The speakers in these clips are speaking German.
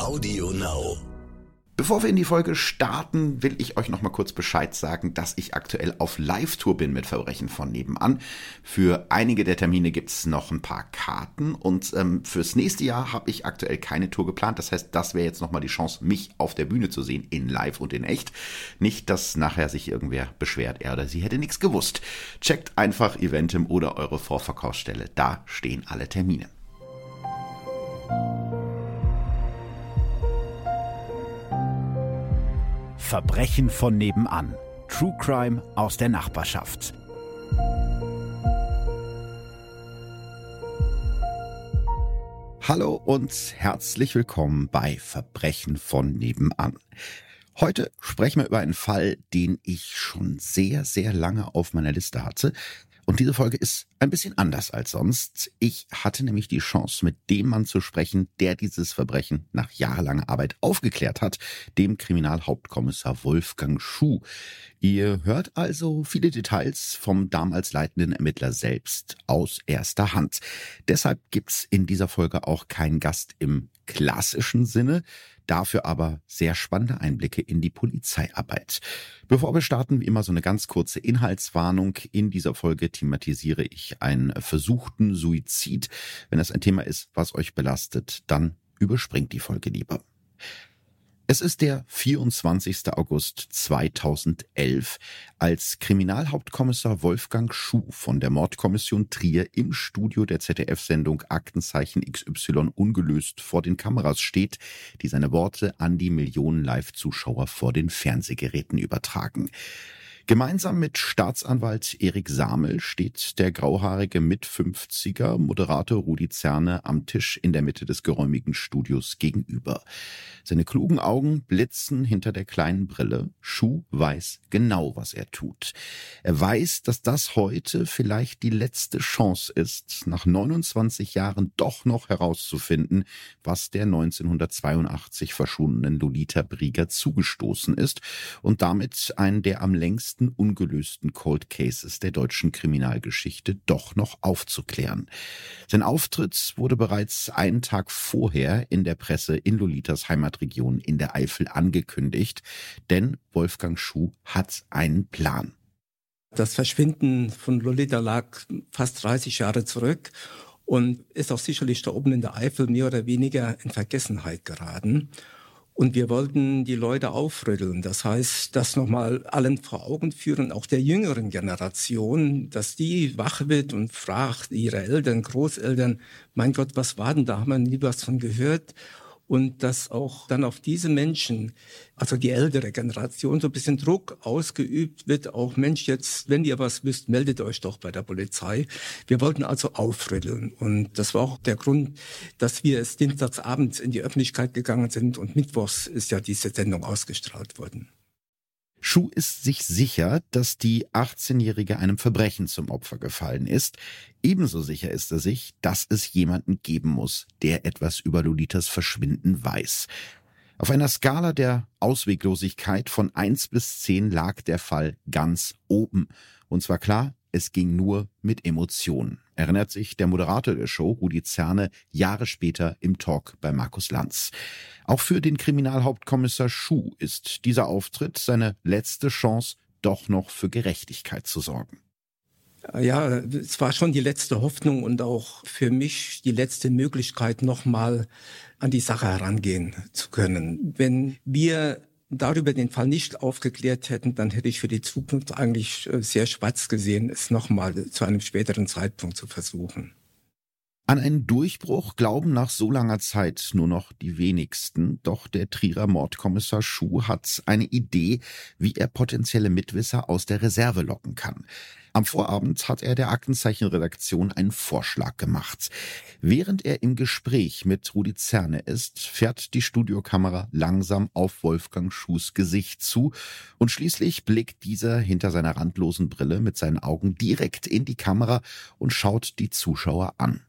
Audio Now. Bevor wir in die Folge starten, will ich euch noch mal kurz Bescheid sagen, dass ich aktuell auf Live-Tour bin mit Verbrechen von nebenan. Für einige der Termine gibt's noch ein paar Karten und ähm, fürs nächste Jahr habe ich aktuell keine Tour geplant. Das heißt, das wäre jetzt noch mal die Chance, mich auf der Bühne zu sehen, in live und in echt. Nicht, dass nachher sich irgendwer beschwert, er oder sie hätte nichts gewusst. Checkt einfach Eventim oder eure Vorverkaufsstelle. Da stehen alle Termine. Verbrechen von nebenan. True Crime aus der Nachbarschaft. Hallo und herzlich willkommen bei Verbrechen von nebenan. Heute sprechen wir über einen Fall, den ich schon sehr, sehr lange auf meiner Liste hatte, und diese Folge ist ein bisschen anders als sonst. Ich hatte nämlich die Chance, mit dem Mann zu sprechen, der dieses Verbrechen nach jahrelanger Arbeit aufgeklärt hat, dem Kriminalhauptkommissar Wolfgang Schuh. Ihr hört also viele Details vom damals leitenden Ermittler selbst aus erster Hand. Deshalb gibt's in dieser Folge auch keinen Gast im klassischen Sinne. Dafür aber sehr spannende Einblicke in die Polizeiarbeit. Bevor wir starten, wie immer so eine ganz kurze Inhaltswarnung. In dieser Folge thematisiere ich einen versuchten Suizid. Wenn das ein Thema ist, was euch belastet, dann überspringt die Folge lieber. Es ist der 24. August 2011, als Kriminalhauptkommissar Wolfgang Schuh von der Mordkommission Trier im Studio der ZDF-Sendung Aktenzeichen XY ungelöst vor den Kameras steht, die seine Worte an die Millionen Live-Zuschauer vor den Fernsehgeräten übertragen. Gemeinsam mit Staatsanwalt Erik Samel steht der grauhaarige Mit-50er Moderator Rudi Zerne am Tisch in der Mitte des geräumigen Studios gegenüber. Seine klugen Augen blitzen hinter der kleinen Brille. Schuh weiß genau, was er tut. Er weiß, dass das heute vielleicht die letzte Chance ist, nach 29 Jahren doch noch herauszufinden, was der 1982 verschwundenen Lolita Brieger zugestoßen ist und damit einen der am längsten letzten ungelösten Cold Cases der deutschen Kriminalgeschichte doch noch aufzuklären. Sein Auftritt wurde bereits einen Tag vorher in der Presse in Lolitas Heimatregion in der Eifel angekündigt, denn Wolfgang Schuh hat einen Plan. Das Verschwinden von Lolita lag fast 30 Jahre zurück und ist auch sicherlich da oben in der Eifel mehr oder weniger in Vergessenheit geraten. Und wir wollten die Leute aufrütteln. Das heißt, das nochmal allen vor Augen führen, auch der jüngeren Generation, dass die wach wird und fragt ihre Eltern, Großeltern, mein Gott, was war denn da? Haben wir nie was von gehört? Und dass auch dann auf diese Menschen, also die ältere Generation, so ein bisschen Druck ausgeübt wird, auch Mensch, jetzt, wenn ihr was wisst, meldet euch doch bei der Polizei. Wir wollten also aufrütteln und das war auch der Grund, dass wir es dienstagsabends in die Öffentlichkeit gegangen sind und mittwochs ist ja diese Sendung ausgestrahlt worden. Schuh ist sich sicher, dass die 18-Jährige einem Verbrechen zum Opfer gefallen ist. Ebenso sicher ist er sich, dass es jemanden geben muss, der etwas über Lolitas Verschwinden weiß. Auf einer Skala der Ausweglosigkeit von eins bis zehn lag der Fall ganz oben. Und zwar klar, es ging nur mit Emotionen, erinnert sich der Moderator der Show, Rudi Zerne, Jahre später im Talk bei Markus Lanz. Auch für den Kriminalhauptkommissar Schuh ist dieser Auftritt seine letzte Chance, doch noch für Gerechtigkeit zu sorgen. Ja, es war schon die letzte Hoffnung und auch für mich die letzte Möglichkeit, nochmal an die Sache herangehen zu können. Wenn wir darüber den Fall nicht aufgeklärt hätten, dann hätte ich für die Zukunft eigentlich äh, sehr schwarz gesehen, es nochmal zu einem späteren Zeitpunkt zu versuchen. An einen Durchbruch glauben nach so langer Zeit nur noch die wenigsten, doch der Trierer Mordkommissar Schuh hat eine Idee, wie er potenzielle Mitwisser aus der Reserve locken kann. Am Vorabend hat er der Aktenzeichenredaktion einen Vorschlag gemacht. Während er im Gespräch mit Rudi Zerne ist, fährt die Studiokamera langsam auf Wolfgang Schuhs Gesicht zu und schließlich blickt dieser hinter seiner randlosen Brille mit seinen Augen direkt in die Kamera und schaut die Zuschauer an.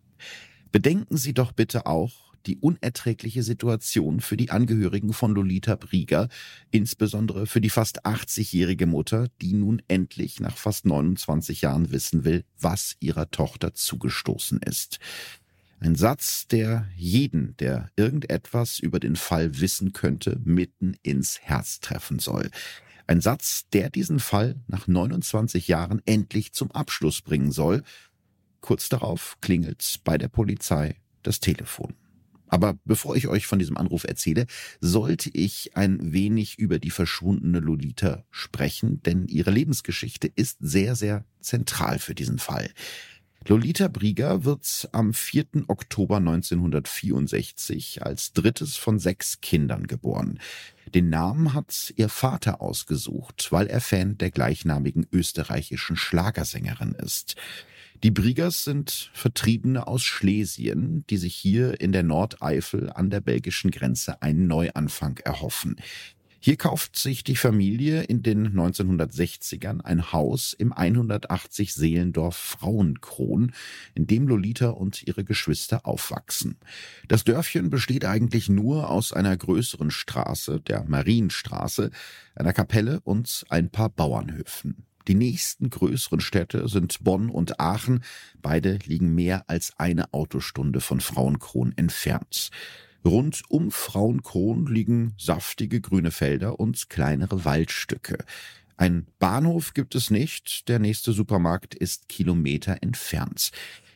Bedenken Sie doch bitte auch die unerträgliche Situation für die Angehörigen von Lolita Brieger, insbesondere für die fast 80-jährige Mutter, die nun endlich nach fast 29 Jahren wissen will, was ihrer Tochter zugestoßen ist. Ein Satz, der jeden, der irgendetwas über den Fall wissen könnte, mitten ins Herz treffen soll. Ein Satz, der diesen Fall nach 29 Jahren endlich zum Abschluss bringen soll. Kurz darauf klingelt bei der Polizei das Telefon. Aber bevor ich euch von diesem Anruf erzähle, sollte ich ein wenig über die verschwundene Lolita sprechen, denn ihre Lebensgeschichte ist sehr, sehr zentral für diesen Fall. Lolita Brieger wird am 4. Oktober 1964 als drittes von sechs Kindern geboren. Den Namen hat ihr Vater ausgesucht, weil er Fan der gleichnamigen österreichischen Schlagersängerin ist. Die Briegers sind Vertriebene aus Schlesien, die sich hier in der Nordeifel an der belgischen Grenze einen Neuanfang erhoffen. Hier kauft sich die Familie in den 1960ern ein Haus im 180 Seelendorf Frauenkron, in dem Lolita und ihre Geschwister aufwachsen. Das Dörfchen besteht eigentlich nur aus einer größeren Straße, der Marienstraße, einer Kapelle und ein paar Bauernhöfen. Die nächsten größeren Städte sind Bonn und Aachen. Beide liegen mehr als eine Autostunde von Frauenkron entfernt. Rund um Frauenkron liegen saftige grüne Felder und kleinere Waldstücke. Ein Bahnhof gibt es nicht, der nächste Supermarkt ist Kilometer entfernt.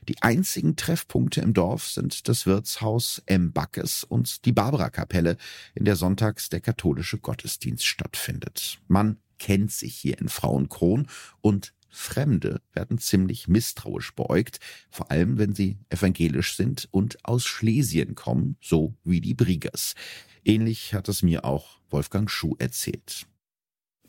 Die einzigen Treffpunkte im Dorf sind das Wirtshaus M. Backes und die Barbara-Kapelle, in der sonntags der katholische Gottesdienst stattfindet. Man kennt sich hier in Frauenkron und Fremde werden ziemlich misstrauisch beäugt, vor allem wenn sie evangelisch sind und aus Schlesien kommen, so wie die Briegers. Ähnlich hat es mir auch Wolfgang Schuh erzählt.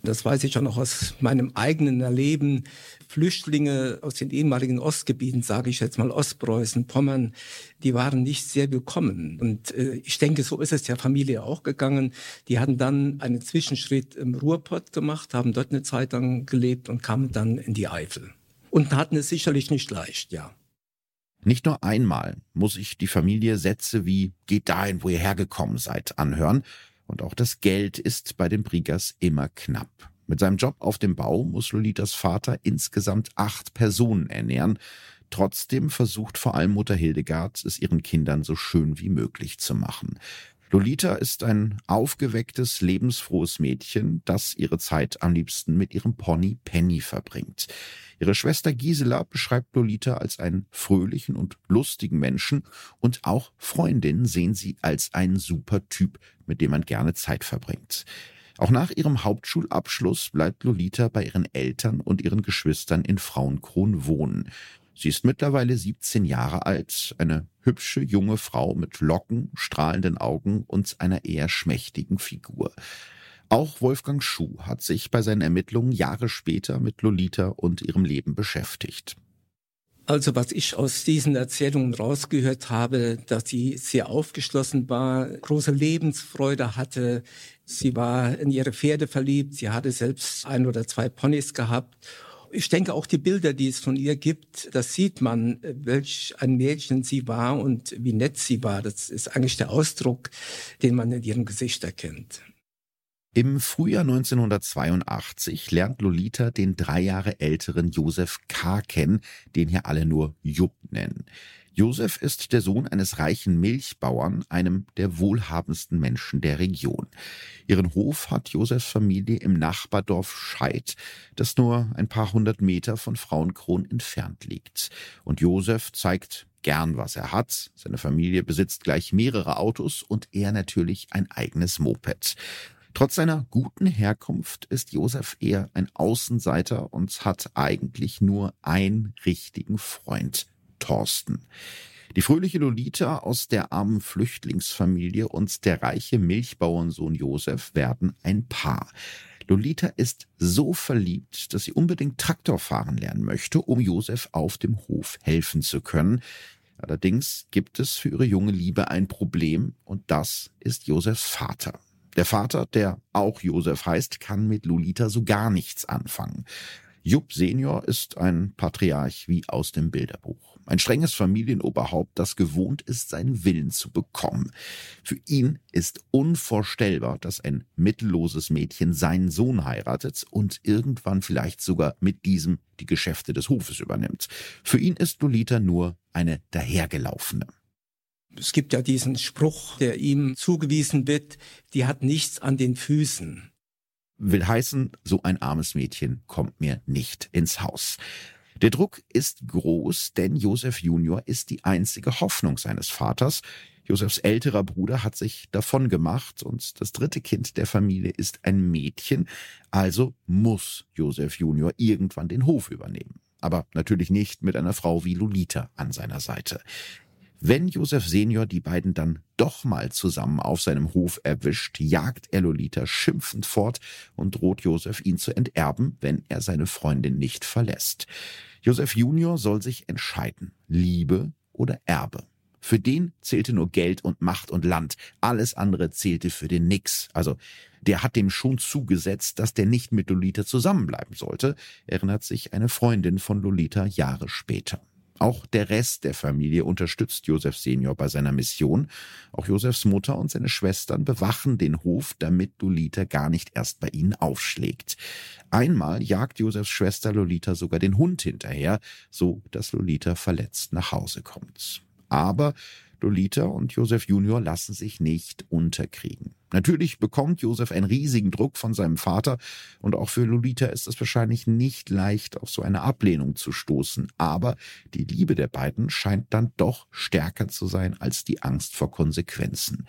Das weiß ich auch noch aus meinem eigenen Erleben. Flüchtlinge aus den ehemaligen Ostgebieten, sage ich jetzt mal Ostpreußen, Pommern, die waren nicht sehr willkommen. Und äh, ich denke, so ist es der Familie auch gegangen. Die hatten dann einen Zwischenschritt im Ruhrpott gemacht, haben dort eine Zeit lang gelebt und kamen dann in die Eifel. Und hatten es sicherlich nicht leicht, ja. Nicht nur einmal muss ich die Familie Sätze wie geht dahin, wo ihr hergekommen seid, anhören, und auch das Geld ist bei den Briegers immer knapp. Mit seinem Job auf dem Bau muss Lolitas Vater insgesamt acht Personen ernähren. Trotzdem versucht vor allem Mutter Hildegard, es ihren Kindern so schön wie möglich zu machen. Lolita ist ein aufgewecktes, lebensfrohes Mädchen, das ihre Zeit am liebsten mit ihrem Pony Penny verbringt. Ihre Schwester Gisela beschreibt Lolita als einen fröhlichen und lustigen Menschen und auch Freundinnen sehen sie als einen super Typ, mit dem man gerne Zeit verbringt. Auch nach ihrem Hauptschulabschluss bleibt Lolita bei ihren Eltern und ihren Geschwistern in Frauenkron wohnen. Sie ist mittlerweile 17 Jahre alt, eine hübsche junge Frau mit Locken, strahlenden Augen und einer eher schmächtigen Figur. Auch Wolfgang Schuh hat sich bei seinen Ermittlungen Jahre später mit Lolita und ihrem Leben beschäftigt. Also was ich aus diesen Erzählungen rausgehört habe, dass sie sehr aufgeschlossen war, große Lebensfreude hatte. Sie war in ihre Pferde verliebt. Sie hatte selbst ein oder zwei Ponys gehabt ich denke auch die Bilder, die es von ihr gibt, das sieht man, welch ein Mädchen sie war und wie nett sie war. Das ist eigentlich der Ausdruck, den man in ihrem Gesicht erkennt. Im Frühjahr 1982 lernt Lolita den drei Jahre älteren Josef K. kennen, den hier alle nur Jupp nennen. Josef ist der Sohn eines reichen Milchbauern, einem der wohlhabendsten Menschen der Region. Ihren Hof hat Josefs Familie im Nachbardorf Scheid, das nur ein paar hundert Meter von Frauenkron entfernt liegt. Und Josef zeigt gern, was er hat. Seine Familie besitzt gleich mehrere Autos und er natürlich ein eigenes Moped. Trotz seiner guten Herkunft ist Josef eher ein Außenseiter und hat eigentlich nur einen richtigen Freund, Thorsten. Die fröhliche Lolita aus der armen Flüchtlingsfamilie und der reiche Milchbauernsohn Josef werden ein Paar. Lolita ist so verliebt, dass sie unbedingt Traktor fahren lernen möchte, um Josef auf dem Hof helfen zu können. Allerdings gibt es für ihre junge Liebe ein Problem und das ist Josefs Vater. Der Vater, der auch Josef heißt, kann mit Lolita so gar nichts anfangen. Jupp Senior ist ein Patriarch wie aus dem Bilderbuch. Ein strenges Familienoberhaupt, das gewohnt ist, seinen Willen zu bekommen. Für ihn ist unvorstellbar, dass ein mittelloses Mädchen seinen Sohn heiratet und irgendwann vielleicht sogar mit diesem die Geschäfte des Hofes übernimmt. Für ihn ist Lolita nur eine dahergelaufene. Es gibt ja diesen Spruch, der ihm zugewiesen wird, die hat nichts an den Füßen. Will heißen, so ein armes Mädchen kommt mir nicht ins Haus. Der Druck ist groß, denn Josef Junior ist die einzige Hoffnung seines Vaters. Josefs älterer Bruder hat sich davon gemacht und das dritte Kind der Familie ist ein Mädchen, also muss Josef Junior irgendwann den Hof übernehmen. Aber natürlich nicht mit einer Frau wie Lolita an seiner Seite. Wenn Josef Senior die beiden dann doch mal zusammen auf seinem Hof erwischt, jagt er Lolita schimpfend fort und droht Josef, ihn zu enterben, wenn er seine Freundin nicht verlässt. Josef Junior soll sich entscheiden, Liebe oder Erbe. Für den zählte nur Geld und Macht und Land. Alles andere zählte für den nix. Also, der hat dem schon zugesetzt, dass der nicht mit Lolita zusammenbleiben sollte, erinnert sich eine Freundin von Lolita Jahre später. Auch der Rest der Familie unterstützt Josef Senior bei seiner Mission. Auch Josefs Mutter und seine Schwestern bewachen den Hof, damit Lolita gar nicht erst bei ihnen aufschlägt. Einmal jagt Josefs Schwester Lolita sogar den Hund hinterher, so dass Lolita verletzt nach Hause kommt. Aber Lolita und Josef Junior lassen sich nicht unterkriegen. Natürlich bekommt Josef einen riesigen Druck von seinem Vater und auch für Lolita ist es wahrscheinlich nicht leicht, auf so eine Ablehnung zu stoßen. Aber die Liebe der beiden scheint dann doch stärker zu sein als die Angst vor Konsequenzen.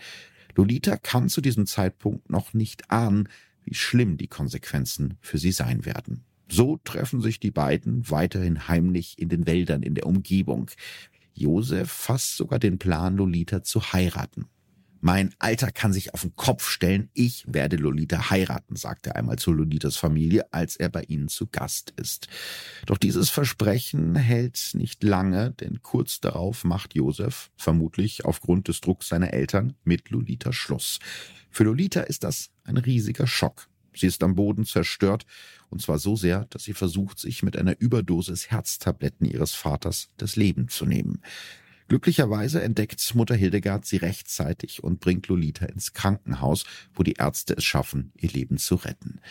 Lolita kann zu diesem Zeitpunkt noch nicht ahnen, wie schlimm die Konsequenzen für sie sein werden. So treffen sich die beiden weiterhin heimlich in den Wäldern in der Umgebung. Josef fasst sogar den Plan, Lolita zu heiraten. Mein Alter kann sich auf den Kopf stellen, ich werde Lolita heiraten, sagte er einmal zu Lolitas Familie, als er bei ihnen zu Gast ist. Doch dieses Versprechen hält nicht lange, denn kurz darauf macht Josef, vermutlich aufgrund des Drucks seiner Eltern, mit Lolita Schluss. Für Lolita ist das ein riesiger Schock. Sie ist am Boden zerstört, und zwar so sehr, dass sie versucht, sich mit einer Überdosis Herztabletten ihres Vaters das Leben zu nehmen. Glücklicherweise entdeckt Mutter Hildegard sie rechtzeitig und bringt Lolita ins Krankenhaus, wo die Ärzte es schaffen, ihr Leben zu retten.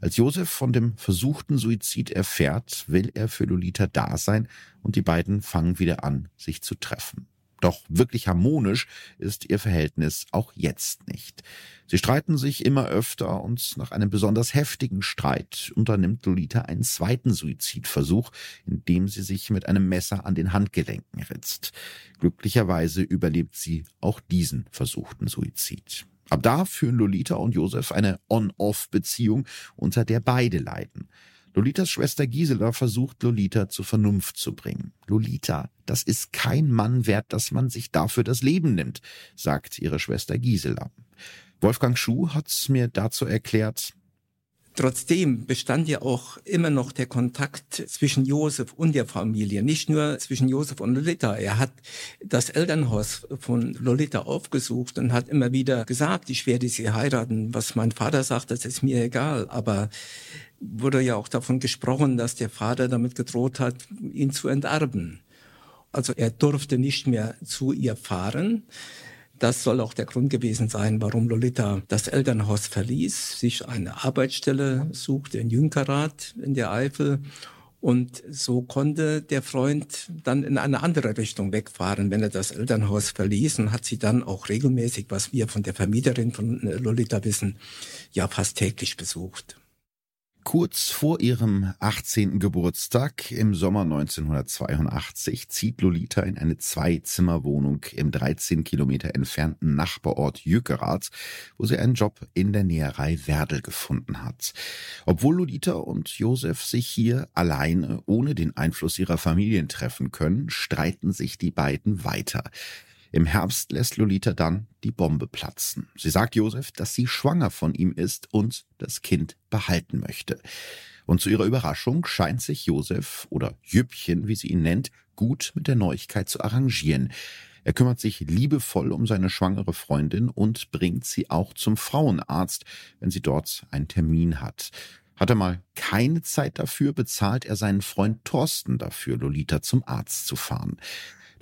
Als Josef von dem versuchten Suizid erfährt, will er für Lolita da sein und die beiden fangen wieder an, sich zu treffen. Doch wirklich harmonisch ist ihr Verhältnis auch jetzt nicht. Sie streiten sich immer öfter und nach einem besonders heftigen Streit unternimmt Lolita einen zweiten Suizidversuch, indem sie sich mit einem Messer an den Handgelenken ritzt. Glücklicherweise überlebt sie auch diesen versuchten Suizid. Ab da führen Lolita und Josef eine On-Off-Beziehung, unter der beide leiden. Lolitas Schwester Gisela versucht Lolita zur Vernunft zu bringen. Lolita, das ist kein Mann wert, dass man sich dafür das Leben nimmt, sagt ihre Schwester Gisela. Wolfgang Schuh hat's mir dazu erklärt, Trotzdem bestand ja auch immer noch der Kontakt zwischen Josef und der Familie, nicht nur zwischen Josef und Lolita. Er hat das Elternhaus von Lolita aufgesucht und hat immer wieder gesagt, ich werde sie heiraten. Was mein Vater sagt, das ist mir egal. Aber wurde ja auch davon gesprochen, dass der Vater damit gedroht hat, ihn zu enterben. Also er durfte nicht mehr zu ihr fahren. Das soll auch der Grund gewesen sein, warum Lolita das Elternhaus verließ, sich eine Arbeitsstelle suchte in Jünkerath in der Eifel. Und so konnte der Freund dann in eine andere Richtung wegfahren, wenn er das Elternhaus verließ und hat sie dann auch regelmäßig, was wir von der Vermieterin von Lolita wissen, ja fast täglich besucht. Kurz vor ihrem 18. Geburtstag im Sommer 1982 zieht Lolita in eine Zwei-Zimmer-Wohnung im 13 Kilometer entfernten Nachbarort Jückerath, wo sie einen Job in der Näherei Werdel gefunden hat. Obwohl Lolita und Josef sich hier alleine ohne den Einfluss ihrer Familien treffen können, streiten sich die beiden weiter. Im Herbst lässt Lolita dann die Bombe platzen. Sie sagt Josef, dass sie schwanger von ihm ist und das Kind behalten möchte. Und zu ihrer Überraschung scheint sich Josef oder Jüppchen, wie sie ihn nennt, gut mit der Neuigkeit zu arrangieren. Er kümmert sich liebevoll um seine schwangere Freundin und bringt sie auch zum Frauenarzt, wenn sie dort einen Termin hat. Hat er mal keine Zeit dafür, bezahlt er seinen Freund Thorsten dafür, Lolita zum Arzt zu fahren.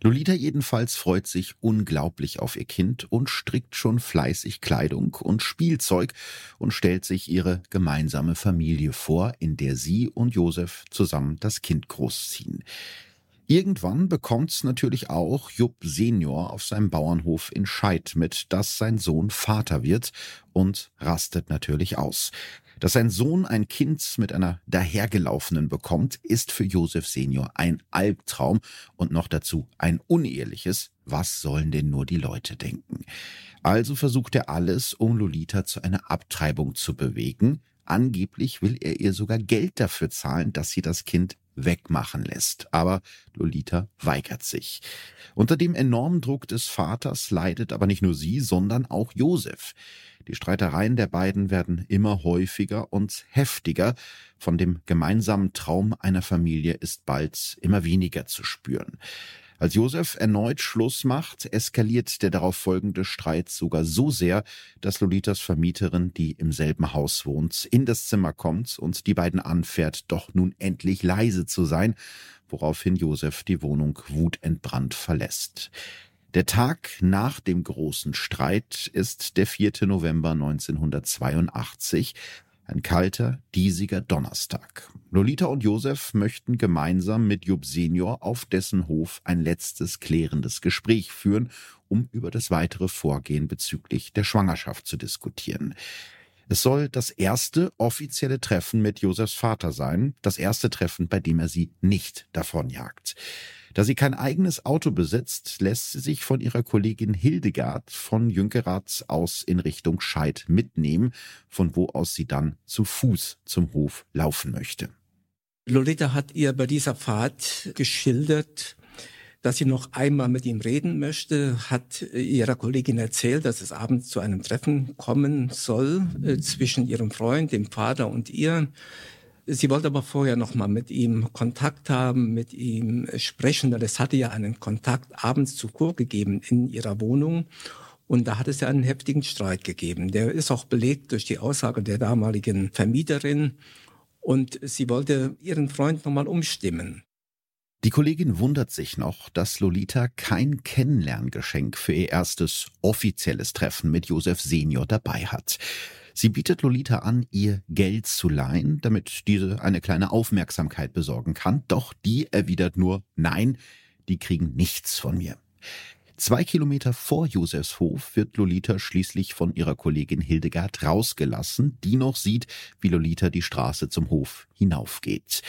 Lolita jedenfalls freut sich unglaublich auf ihr Kind und strickt schon fleißig Kleidung und Spielzeug und stellt sich ihre gemeinsame Familie vor, in der sie und Josef zusammen das Kind großziehen. Irgendwann bekommt natürlich auch Jupp Senior auf seinem Bauernhof in Scheid mit, dass sein Sohn Vater wird und rastet natürlich aus. Dass sein Sohn ein Kind mit einer dahergelaufenen bekommt, ist für Josef Senior ein Albtraum und noch dazu ein uneheliches. Was sollen denn nur die Leute denken? Also versucht er alles, um Lolita zu einer Abtreibung zu bewegen. Angeblich will er ihr sogar Geld dafür zahlen, dass sie das Kind wegmachen lässt. Aber Lolita weigert sich. Unter dem enormen Druck des Vaters leidet aber nicht nur sie, sondern auch Josef. Die Streitereien der beiden werden immer häufiger und heftiger. Von dem gemeinsamen Traum einer Familie ist bald immer weniger zu spüren. Als Josef erneut Schluss macht, eskaliert der darauf folgende Streit sogar so sehr, dass Lolitas Vermieterin, die im selben Haus wohnt, in das Zimmer kommt und die beiden anfährt, doch nun endlich leise zu sein, woraufhin Josef die Wohnung wutentbrannt verlässt. Der Tag nach dem großen Streit ist der 4. November 1982, ein kalter, diesiger Donnerstag. Lolita und Josef möchten gemeinsam mit Jupp Senior auf dessen Hof ein letztes klärendes Gespräch führen, um über das weitere Vorgehen bezüglich der Schwangerschaft zu diskutieren. Es soll das erste offizielle Treffen mit Josefs Vater sein, das erste Treffen, bei dem er sie nicht davonjagt. Da sie kein eigenes Auto besitzt, lässt sie sich von ihrer Kollegin Hildegard von Jünkerath aus in Richtung Scheid mitnehmen, von wo aus sie dann zu Fuß zum Hof laufen möchte. Lolita hat ihr bei dieser Fahrt geschildert, dass sie noch einmal mit ihm reden möchte, hat ihrer Kollegin erzählt, dass es abends zu einem Treffen kommen soll äh, zwischen ihrem Freund, dem Vater und ihr. Sie wollte aber vorher noch mal mit ihm Kontakt haben, mit ihm sprechen, es hatte ja einen Kontakt abends zuvor gegeben in ihrer Wohnung. Und da hat es ja einen heftigen Streit gegeben. Der ist auch belegt durch die Aussage der damaligen Vermieterin. Und sie wollte ihren Freund nochmal umstimmen. Die Kollegin wundert sich noch, dass Lolita kein Kennenlerngeschenk für ihr erstes offizielles Treffen mit Josef Senior dabei hat. Sie bietet Lolita an, ihr Geld zu leihen, damit diese eine kleine Aufmerksamkeit besorgen kann, doch die erwidert nur Nein, die kriegen nichts von mir. Zwei Kilometer vor Josefs Hof wird Lolita schließlich von ihrer Kollegin Hildegard rausgelassen, die noch sieht, wie Lolita die Straße zum Hof hinaufgeht.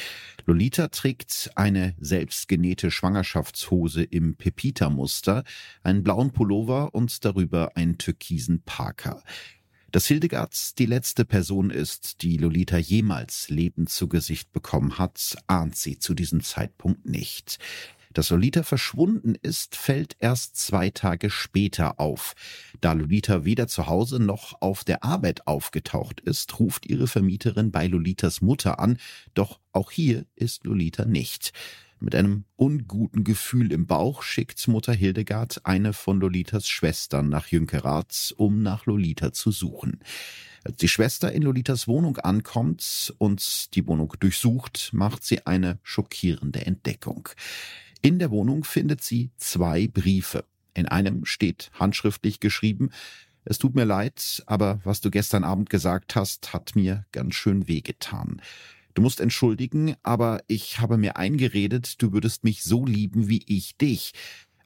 Lolita trägt eine selbstgenähte Schwangerschaftshose im Pepita-Muster, einen blauen Pullover und darüber einen türkisen Parker. Dass Hildegard die letzte Person ist, die Lolita jemals lebend zu Gesicht bekommen hat, ahnt sie zu diesem Zeitpunkt nicht. Dass Lolita verschwunden ist, fällt erst zwei Tage später auf. Da Lolita weder zu Hause noch auf der Arbeit aufgetaucht ist, ruft ihre Vermieterin bei Lolitas Mutter an, doch auch hier ist Lolita nicht. Mit einem unguten Gefühl im Bauch schickt Mutter Hildegard eine von Lolitas Schwestern nach Jünkerath, um nach Lolita zu suchen. Als die Schwester in Lolitas Wohnung ankommt und die Wohnung durchsucht, macht sie eine schockierende Entdeckung. In der Wohnung findet sie zwei Briefe. In einem steht handschriftlich geschrieben, es tut mir leid, aber was du gestern Abend gesagt hast, hat mir ganz schön wehgetan. Du musst entschuldigen, aber ich habe mir eingeredet, du würdest mich so lieben wie ich dich.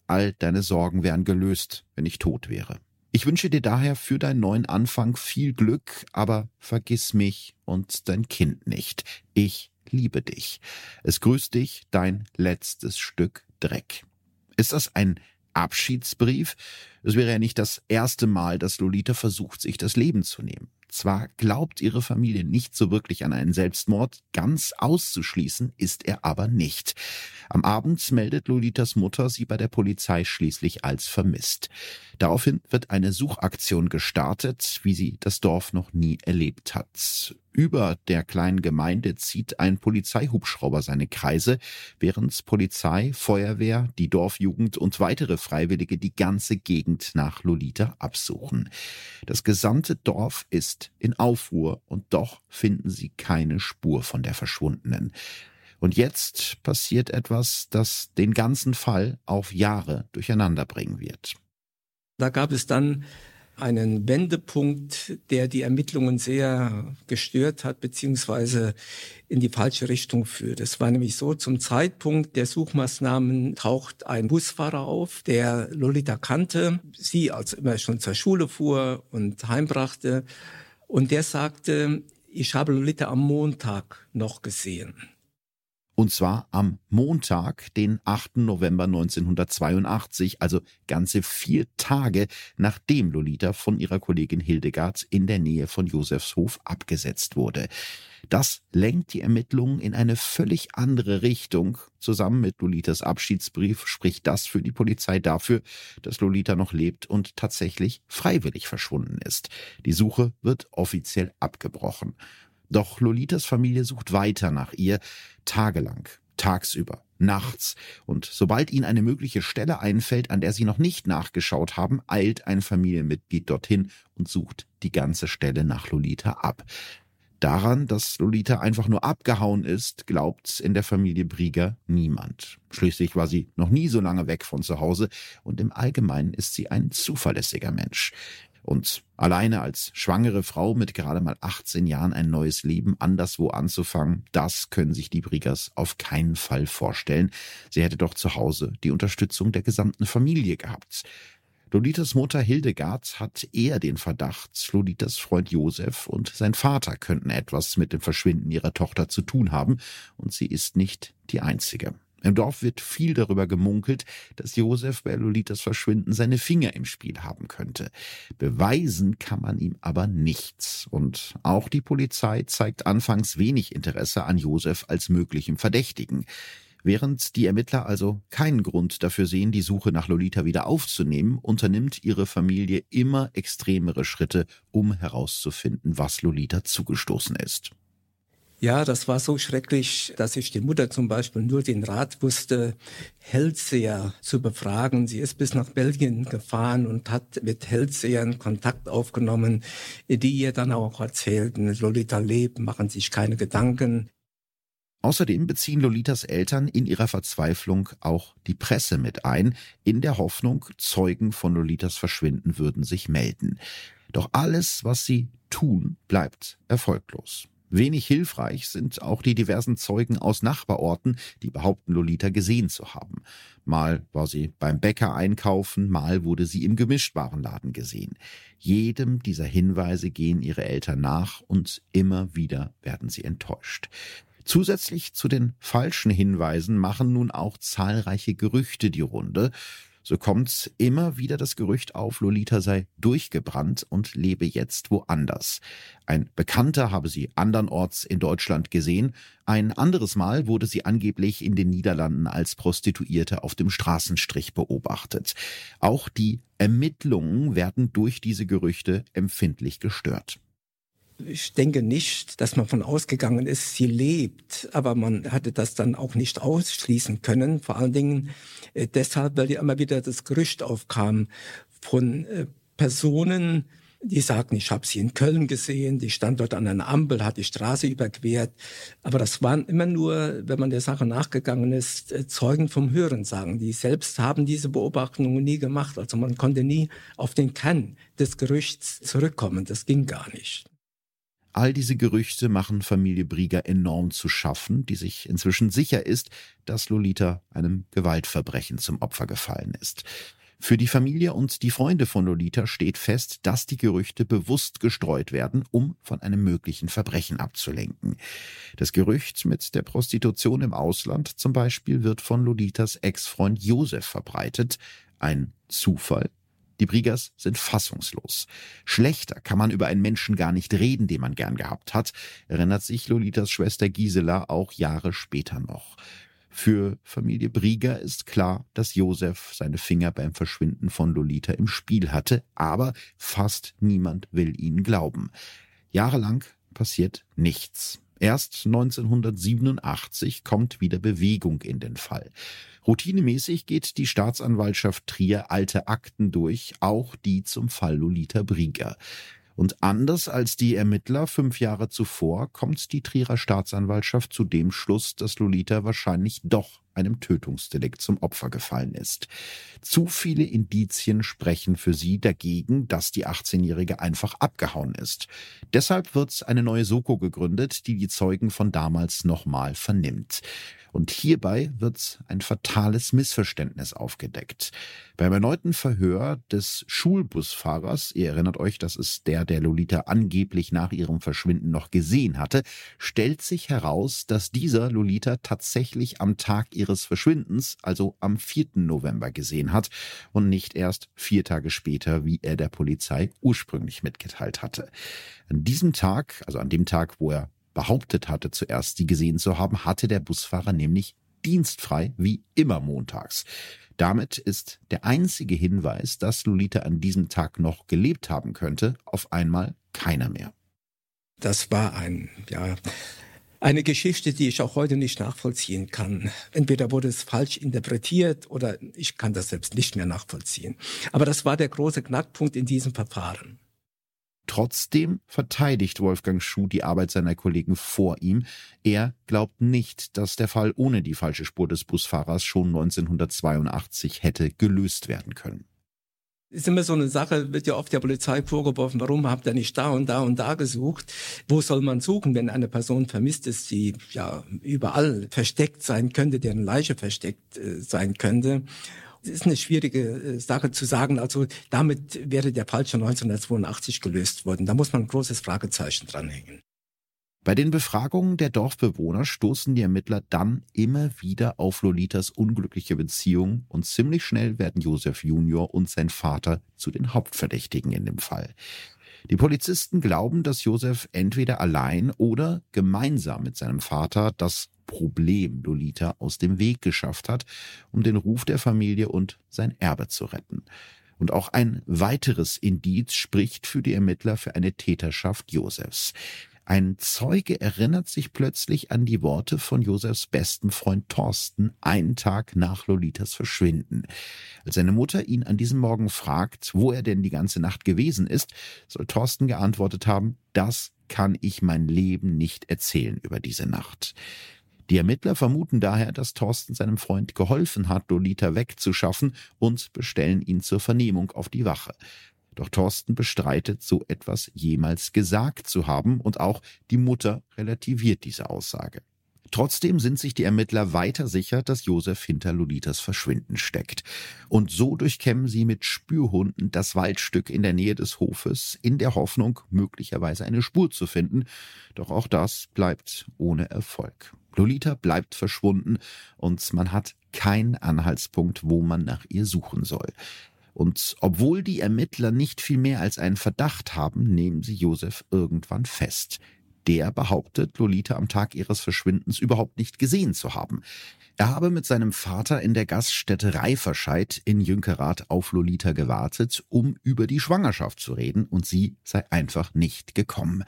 All deine Sorgen wären gelöst, wenn ich tot wäre. Ich wünsche dir daher für deinen neuen Anfang viel Glück, aber vergiss mich und dein Kind nicht. Ich liebe dich. Es grüßt dich dein letztes Stück Dreck. Ist das ein Abschiedsbrief? Es wäre ja nicht das erste Mal, dass Lolita versucht, sich das Leben zu nehmen. Zwar glaubt ihre Familie nicht so wirklich an einen Selbstmord, ganz auszuschließen ist er aber nicht. Am Abend meldet Lolitas Mutter sie bei der Polizei schließlich als vermisst. Daraufhin wird eine Suchaktion gestartet, wie sie das Dorf noch nie erlebt hat. Über der kleinen Gemeinde zieht ein Polizeihubschrauber seine Kreise, während Polizei, Feuerwehr, die Dorfjugend und weitere Freiwillige die ganze Gegend nach Lolita absuchen. Das gesamte Dorf ist in Aufruhr und doch finden sie keine Spur von der Verschwundenen. Und jetzt passiert etwas, das den ganzen Fall auf Jahre durcheinander bringen wird. Da gab es dann einen Wendepunkt, der die Ermittlungen sehr gestört hat, beziehungsweise in die falsche Richtung führt. Es war nämlich so, zum Zeitpunkt der Suchmaßnahmen taucht ein Busfahrer auf, der Lolita kannte, sie als immer schon zur Schule fuhr und heimbrachte. Und der sagte, ich habe Lolita am Montag noch gesehen. Und zwar am Montag, den 8. November 1982, also ganze vier Tage nachdem Lolita von ihrer Kollegin Hildegard in der Nähe von Josefshof abgesetzt wurde. Das lenkt die Ermittlungen in eine völlig andere Richtung. Zusammen mit Lolitas Abschiedsbrief spricht das für die Polizei dafür, dass Lolita noch lebt und tatsächlich freiwillig verschwunden ist. Die Suche wird offiziell abgebrochen. Doch Lolitas Familie sucht weiter nach ihr, tagelang, tagsüber, nachts. Und sobald ihnen eine mögliche Stelle einfällt, an der sie noch nicht nachgeschaut haben, eilt ein Familienmitglied dorthin und sucht die ganze Stelle nach Lolita ab. Daran, dass Lolita einfach nur abgehauen ist, glaubt in der Familie Brieger niemand. Schließlich war sie noch nie so lange weg von zu Hause und im Allgemeinen ist sie ein zuverlässiger Mensch. Und alleine als schwangere Frau mit gerade mal 18 Jahren ein neues Leben anderswo anzufangen, das können sich die Briegers auf keinen Fall vorstellen. Sie hätte doch zu Hause die Unterstützung der gesamten Familie gehabt. Lolitas Mutter Hildegard hat eher den Verdacht, Lolitas Freund Josef und sein Vater könnten etwas mit dem Verschwinden ihrer Tochter zu tun haben, und sie ist nicht die einzige. Im Dorf wird viel darüber gemunkelt, dass Josef bei Lolitas Verschwinden seine Finger im Spiel haben könnte. Beweisen kann man ihm aber nichts. Und auch die Polizei zeigt anfangs wenig Interesse an Josef als möglichem Verdächtigen. Während die Ermittler also keinen Grund dafür sehen, die Suche nach Lolita wieder aufzunehmen, unternimmt ihre Familie immer extremere Schritte, um herauszufinden, was Lolita zugestoßen ist. Ja, das war so schrecklich, dass ich die Mutter zum Beispiel nur den Rat wusste, Hellseher zu befragen. Sie ist bis nach Belgien gefahren und hat mit Hellsehern Kontakt aufgenommen, die ihr dann auch erzählten, Lolita lebt, machen sich keine Gedanken. Außerdem beziehen Lolitas Eltern in ihrer Verzweiflung auch die Presse mit ein, in der Hoffnung, Zeugen von Lolitas Verschwinden würden sich melden. Doch alles, was sie tun, bleibt erfolglos. Wenig hilfreich sind auch die diversen Zeugen aus Nachbarorten, die behaupten, Lolita gesehen zu haben. Mal war sie beim Bäcker einkaufen, mal wurde sie im Gemischtwarenladen gesehen. Jedem dieser Hinweise gehen ihre Eltern nach und immer wieder werden sie enttäuscht. Zusätzlich zu den falschen Hinweisen machen nun auch zahlreiche Gerüchte die Runde. So kommt immer wieder das Gerücht auf, Lolita sei durchgebrannt und lebe jetzt woanders. Ein Bekannter habe sie andernorts in Deutschland gesehen. Ein anderes Mal wurde sie angeblich in den Niederlanden als Prostituierte auf dem Straßenstrich beobachtet. Auch die Ermittlungen werden durch diese Gerüchte empfindlich gestört. Ich denke nicht, dass man von ausgegangen ist, sie lebt, aber man hatte das dann auch nicht ausschließen können. Vor allen Dingen äh, deshalb, weil ja immer wieder das Gerücht aufkam von äh, Personen, die sagten, ich habe sie in Köln gesehen, die stand dort an einer Ampel, hat die Straße überquert. Aber das waren immer nur, wenn man der Sache nachgegangen ist, äh, Zeugen vom Hörensagen. Die selbst haben diese Beobachtungen nie gemacht. Also man konnte nie auf den Kern des Gerüchts zurückkommen. Das ging gar nicht. All diese Gerüchte machen Familie Brieger enorm zu schaffen, die sich inzwischen sicher ist, dass Lolita einem Gewaltverbrechen zum Opfer gefallen ist. Für die Familie und die Freunde von Lolita steht fest, dass die Gerüchte bewusst gestreut werden, um von einem möglichen Verbrechen abzulenken. Das Gerücht mit der Prostitution im Ausland zum Beispiel wird von Lolitas Ex-Freund Josef verbreitet. Ein Zufall? Die Briegers sind fassungslos. Schlechter kann man über einen Menschen gar nicht reden, den man gern gehabt hat, erinnert sich Lolitas Schwester Gisela auch Jahre später noch. Für Familie Brieger ist klar, dass Josef seine Finger beim Verschwinden von Lolita im Spiel hatte, aber fast niemand will ihnen glauben. Jahrelang passiert nichts. Erst 1987 kommt wieder Bewegung in den Fall. Routinemäßig geht die Staatsanwaltschaft Trier alte Akten durch, auch die zum Fall Lolita Brieger. Und anders als die Ermittler fünf Jahre zuvor kommt die Trierer Staatsanwaltschaft zu dem Schluss, dass Lolita wahrscheinlich doch einem Tötungsdelikt zum Opfer gefallen ist. Zu viele Indizien sprechen für sie dagegen, dass die 18-Jährige einfach abgehauen ist. Deshalb wird eine neue Soko gegründet, die die Zeugen von damals nochmal vernimmt. Und hierbei wird ein fatales Missverständnis aufgedeckt. Beim erneuten Verhör des Schulbusfahrers, ihr erinnert euch, das ist der, der Lolita angeblich nach ihrem Verschwinden noch gesehen hatte, stellt sich heraus, dass dieser Lolita tatsächlich am Tag ihres Verschwindens, also am 4. November gesehen hat und nicht erst vier Tage später, wie er der Polizei ursprünglich mitgeteilt hatte. An diesem Tag, also an dem Tag, wo er behauptet hatte, zuerst sie gesehen zu haben, hatte der Busfahrer nämlich dienstfrei wie immer montags. Damit ist der einzige Hinweis, dass Lolita an diesem Tag noch gelebt haben könnte, auf einmal keiner mehr. Das war ein, ja, eine Geschichte, die ich auch heute nicht nachvollziehen kann. Entweder wurde es falsch interpretiert oder ich kann das selbst nicht mehr nachvollziehen. Aber das war der große Knackpunkt in diesem Verfahren. Trotzdem verteidigt Wolfgang Schuh die Arbeit seiner Kollegen vor ihm. Er glaubt nicht, dass der Fall ohne die falsche Spur des Busfahrers schon 1982 hätte gelöst werden können. Ist immer so eine Sache, wird ja oft der Polizei vorgeworfen, warum habt ihr nicht da und da und da gesucht? Wo soll man suchen, wenn eine Person vermisst ist, die ja überall versteckt sein könnte, deren Leiche versteckt äh, sein könnte? ist eine schwierige äh, Sache zu sagen. Also damit wäre der Fall schon 1982 gelöst worden. Da muss man ein großes Fragezeichen dranhängen. Bei den Befragungen der Dorfbewohner stoßen die Ermittler dann immer wieder auf Lolitas unglückliche Beziehung und ziemlich schnell werden Josef Junior und sein Vater zu den Hauptverdächtigen in dem Fall. Die Polizisten glauben, dass Josef entweder allein oder gemeinsam mit seinem Vater das Problem Lolita aus dem Weg geschafft hat, um den Ruf der Familie und sein Erbe zu retten. Und auch ein weiteres Indiz spricht für die Ermittler für eine Täterschaft Josefs. Ein Zeuge erinnert sich plötzlich an die Worte von Josefs besten Freund Thorsten einen Tag nach Lolitas Verschwinden. Als seine Mutter ihn an diesem Morgen fragt, wo er denn die ganze Nacht gewesen ist, soll Thorsten geantwortet haben, das kann ich mein Leben nicht erzählen über diese Nacht. Die Ermittler vermuten daher, dass Thorsten seinem Freund geholfen hat, Lolita wegzuschaffen und bestellen ihn zur Vernehmung auf die Wache. Doch Thorsten bestreitet, so etwas jemals gesagt zu haben und auch die Mutter relativiert diese Aussage. Trotzdem sind sich die Ermittler weiter sicher, dass Josef hinter Lolitas Verschwinden steckt. Und so durchkämmen sie mit Spürhunden das Waldstück in der Nähe des Hofes, in der Hoffnung, möglicherweise eine Spur zu finden. Doch auch das bleibt ohne Erfolg. Lolita bleibt verschwunden und man hat keinen Anhaltspunkt, wo man nach ihr suchen soll. Und obwohl die Ermittler nicht viel mehr als einen Verdacht haben, nehmen sie Josef irgendwann fest. Der behauptet, Lolita am Tag ihres Verschwindens überhaupt nicht gesehen zu haben. Er habe mit seinem Vater in der Gaststätte Reiferscheid in Jünkerath auf Lolita gewartet, um über die Schwangerschaft zu reden, und sie sei einfach nicht gekommen.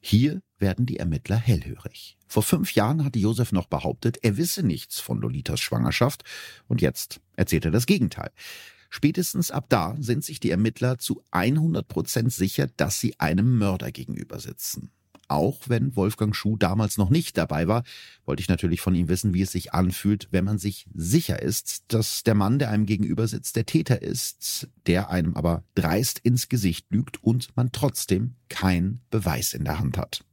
Hier werden die Ermittler hellhörig. Vor fünf Jahren hatte Josef noch behauptet, er wisse nichts von Lolitas Schwangerschaft, und jetzt erzählt er das Gegenteil. Spätestens ab da sind sich die Ermittler zu 100 Prozent sicher, dass sie einem Mörder gegenüber sitzen. Auch wenn Wolfgang Schuh damals noch nicht dabei war, wollte ich natürlich von ihm wissen, wie es sich anfühlt, wenn man sich sicher ist, dass der Mann, der einem gegenüber sitzt, der Täter ist, der einem aber dreist ins Gesicht lügt und man trotzdem keinen Beweis in der Hand hat.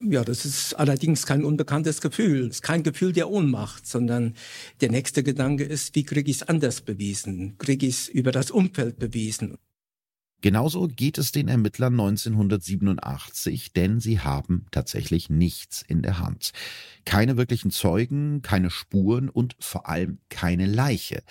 Ja, das ist allerdings kein unbekanntes Gefühl. Es ist kein Gefühl der Ohnmacht, sondern der nächste Gedanke ist, wie kriege ich es anders bewiesen? Kriege ich es über das Umfeld bewiesen? Genauso geht es den Ermittlern 1987, denn sie haben tatsächlich nichts in der Hand. Keine wirklichen Zeugen, keine Spuren und vor allem keine Leiche.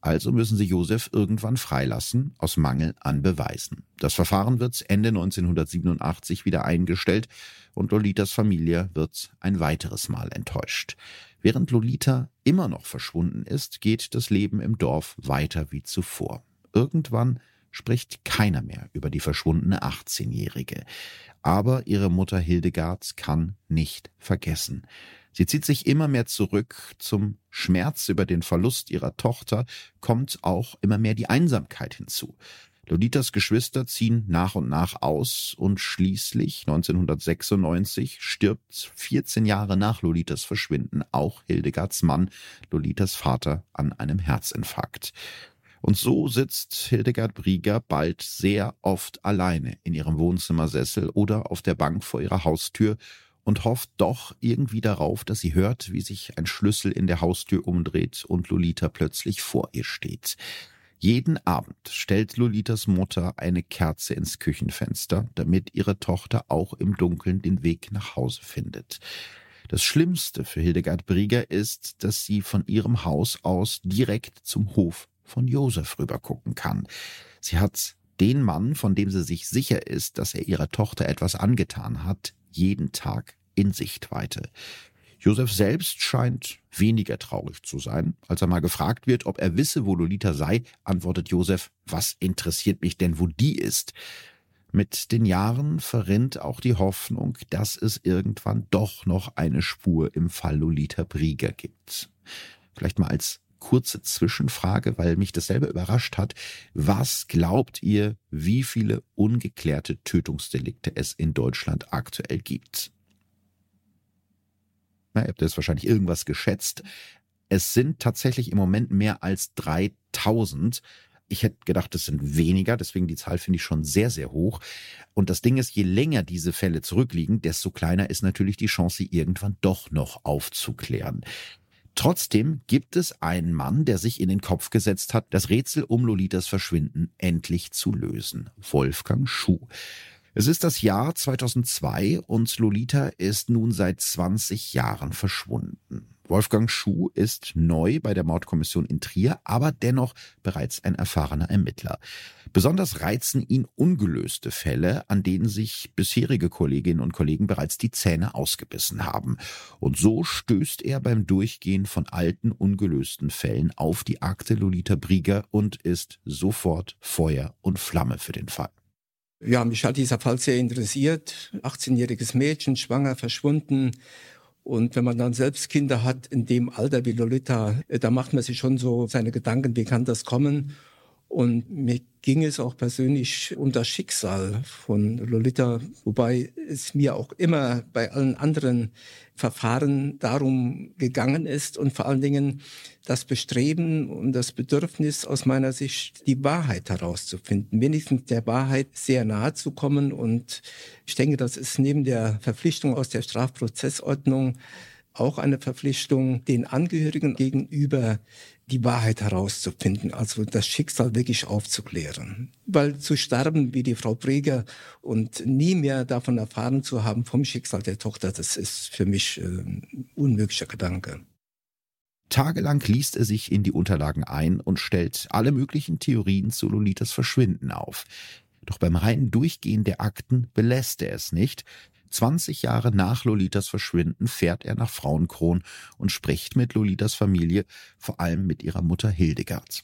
Also müssen sie Josef irgendwann freilassen, aus Mangel an Beweisen. Das Verfahren wird Ende 1987 wieder eingestellt und Lolitas Familie wird ein weiteres Mal enttäuscht. Während Lolita immer noch verschwunden ist, geht das Leben im Dorf weiter wie zuvor. Irgendwann spricht keiner mehr über die verschwundene 18-Jährige. Aber ihre Mutter Hildegard kann nicht vergessen. Sie zieht sich immer mehr zurück. Zum Schmerz über den Verlust ihrer Tochter kommt auch immer mehr die Einsamkeit hinzu. Lolitas Geschwister ziehen nach und nach aus und schließlich 1996 stirbt 14 Jahre nach Lolitas Verschwinden auch Hildegards Mann, Lolitas Vater, an einem Herzinfarkt. Und so sitzt Hildegard Brieger bald sehr oft alleine in ihrem Wohnzimmersessel oder auf der Bank vor ihrer Haustür und hofft doch irgendwie darauf, dass sie hört, wie sich ein Schlüssel in der Haustür umdreht und Lolita plötzlich vor ihr steht. Jeden Abend stellt Lolitas Mutter eine Kerze ins Küchenfenster, damit ihre Tochter auch im Dunkeln den Weg nach Hause findet. Das Schlimmste für Hildegard Brieger ist, dass sie von ihrem Haus aus direkt zum Hof von Josef rübergucken kann. Sie hat den Mann, von dem sie sich sicher ist, dass er ihrer Tochter etwas angetan hat, jeden Tag in Sichtweite. Josef selbst scheint weniger traurig zu sein. Als er mal gefragt wird, ob er wisse, wo Lolita sei, antwortet Josef, was interessiert mich denn, wo die ist? Mit den Jahren verrinnt auch die Hoffnung, dass es irgendwann doch noch eine Spur im Fall Lolita Brieger gibt. Vielleicht mal als kurze Zwischenfrage, weil mich das selber überrascht hat. Was glaubt ihr, wie viele ungeklärte Tötungsdelikte es in Deutschland aktuell gibt? Ihr habt jetzt wahrscheinlich irgendwas geschätzt. Es sind tatsächlich im Moment mehr als 3000. Ich hätte gedacht, es sind weniger, deswegen die Zahl finde ich schon sehr, sehr hoch. Und das Ding ist, je länger diese Fälle zurückliegen, desto kleiner ist natürlich die Chance, irgendwann doch noch aufzuklären. Trotzdem gibt es einen Mann, der sich in den Kopf gesetzt hat, das Rätsel um Lolitas Verschwinden endlich zu lösen. Wolfgang Schuh. Es ist das Jahr 2002 und Lolita ist nun seit 20 Jahren verschwunden. Wolfgang Schuh ist neu bei der Mordkommission in Trier, aber dennoch bereits ein erfahrener Ermittler. Besonders reizen ihn ungelöste Fälle, an denen sich bisherige Kolleginnen und Kollegen bereits die Zähne ausgebissen haben. Und so stößt er beim Durchgehen von alten, ungelösten Fällen auf die Akte Lolita Brieger und ist sofort Feuer und Flamme für den Fall. Ja, mich hat dieser Fall sehr interessiert. 18-jähriges Mädchen, schwanger, verschwunden. Und wenn man dann selbst Kinder hat in dem Alter wie Lolita, äh, da macht man sich schon so seine Gedanken, wie kann das kommen? Und mir ging es auch persönlich um das Schicksal von Lolita, wobei es mir auch immer bei allen anderen Verfahren darum gegangen ist und vor allen Dingen das Bestreben und das Bedürfnis aus meiner Sicht, die Wahrheit herauszufinden, wenigstens der Wahrheit sehr nahe zu kommen. Und ich denke, das ist neben der Verpflichtung aus der Strafprozessordnung auch eine Verpflichtung den Angehörigen gegenüber die Wahrheit herauszufinden, also das Schicksal wirklich aufzuklären. Weil zu sterben wie die Frau Breger und nie mehr davon erfahren zu haben vom Schicksal der Tochter, das ist für mich ein unmöglicher Gedanke. Tagelang liest er sich in die Unterlagen ein und stellt alle möglichen Theorien zu Lolitas Verschwinden auf. Doch beim reinen Durchgehen der Akten belässt er es nicht, 20 Jahre nach Lolitas Verschwinden fährt er nach Frauenkron und spricht mit Lolitas Familie, vor allem mit ihrer Mutter Hildegard.